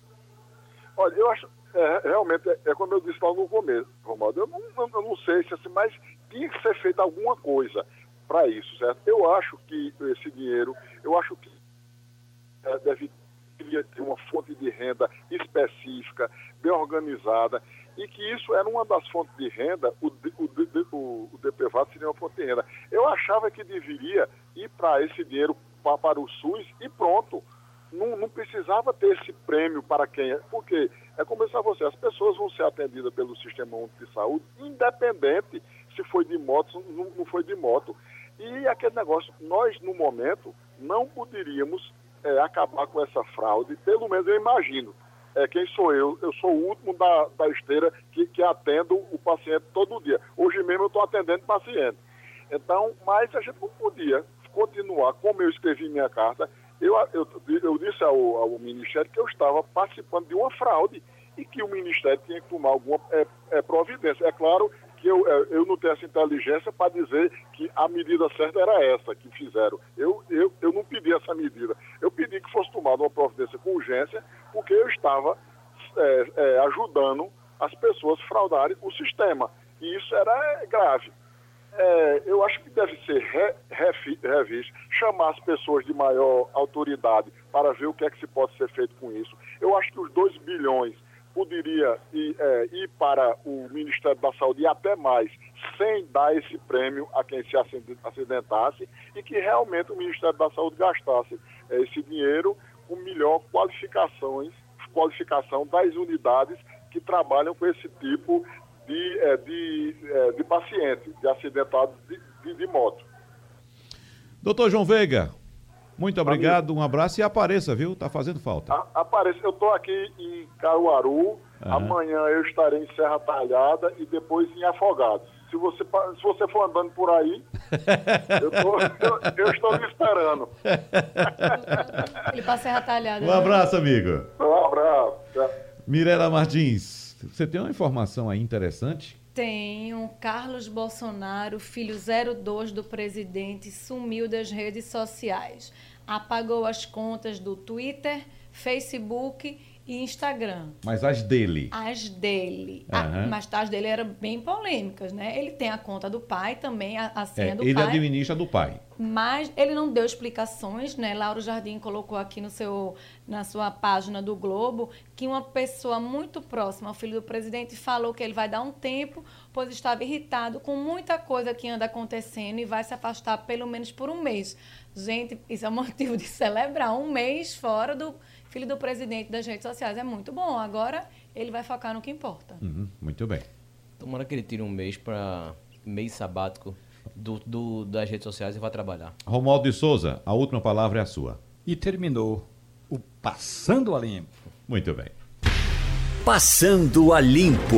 Olha, eu acho, é, realmente, é, é, como eu disse lá no começo, Romualdo, eu não, eu não sei se assim, mas tinha que ser feita alguma coisa para isso, certo? Eu acho que esse dinheiro, eu acho que é, deve queria ter uma fonte de renda específica, bem organizada, e que isso era uma das fontes de renda, o, o, o, o DPVAT seria uma fonte de renda. Eu achava que deveria ir para esse dinheiro para, o SUS e pronto. Não, não, precisava ter esse prêmio para quem é. Porque é começar você, as pessoas vão ser atendidas pelo Sistema Único de Saúde, independente se foi de moto, não, não foi de moto. E aquele negócio, nós no momento não poderíamos é, acabar com essa fraude, pelo menos eu imagino. É, quem sou eu? Eu sou o último da, da esteira que, que atendo o paciente todo dia. Hoje mesmo eu estou atendendo paciente. Então, mas a gente não podia continuar, como eu escrevi minha carta, eu, eu, eu disse ao, ao, Ministério que eu estava participando de uma fraude e que o Ministério tinha que tomar alguma é, é, providência. É claro que eu, é, eu não tenho essa inteligência para dizer que a medida certa era essa que fizeram. Eu, eu, eu não pedi essa medida. Eu pedi que fosse tomada uma providência com urgência, porque eu estava é, é, ajudando as pessoas a fraudarem o sistema. E isso era grave. É, eu acho que deve ser re, revisto, chamar as pessoas de maior autoridade para ver o que é que se pode ser feito com isso. Eu acho que os 2 bilhões poderia ir, é, ir, para o Ministério da Saúde e até mais, sem dar esse prêmio a quem se acidentasse, e que realmente o Ministério da Saúde gastasse é, esse dinheiro com melhor qualificações, qualificação das unidades que trabalham com esse tipo de, é, de, é, de paciente, de acidentados de, de, de moto. Doutor João Veiga, muito obrigado, um abraço e apareça, viu? Tá fazendo falta. A, apareça. Eu estou aqui em Caruaru, uhum. amanhã eu estarei em Serra Talhada e depois em Afogados. Se você, se você for andando por aí, eu, tô, eu, eu, estou me esperando. Ele para Serra Talhada. Um abraço, amigo. Um abraço. Mirela Martins, você tem uma informação aí interessante? Tenho. Carlos Bolsonaro, filho 02 do presidente, sumiu das redes sociais. Apagou as contas do Twitter, Facebook e Instagram. Mas as dele. As dele. Ah, mas as dele eram bem polêmicas, né? Ele tem a conta do pai também, a, a senha É, do ele pai. administra do pai. Mas ele não deu explicações, né? Lauro Jardim colocou aqui no seu, na sua página do Globo que uma pessoa muito próxima ao filho do presidente falou que ele vai dar um tempo, pois estava irritado com muita coisa que anda acontecendo e vai se afastar pelo menos por um mês. Gente, isso é um motivo de celebrar um mês fora do filho do presidente das redes sociais. É muito bom. Agora ele vai focar no que importa. Uhum, muito bem. Tomara que ele tire um mês para mês sabático do, do- das redes sociais e vá trabalhar. Romualdo de Souza, a última palavra é a sua. E terminou o Passando a Limpo. Muito bem. Passando a Limpo.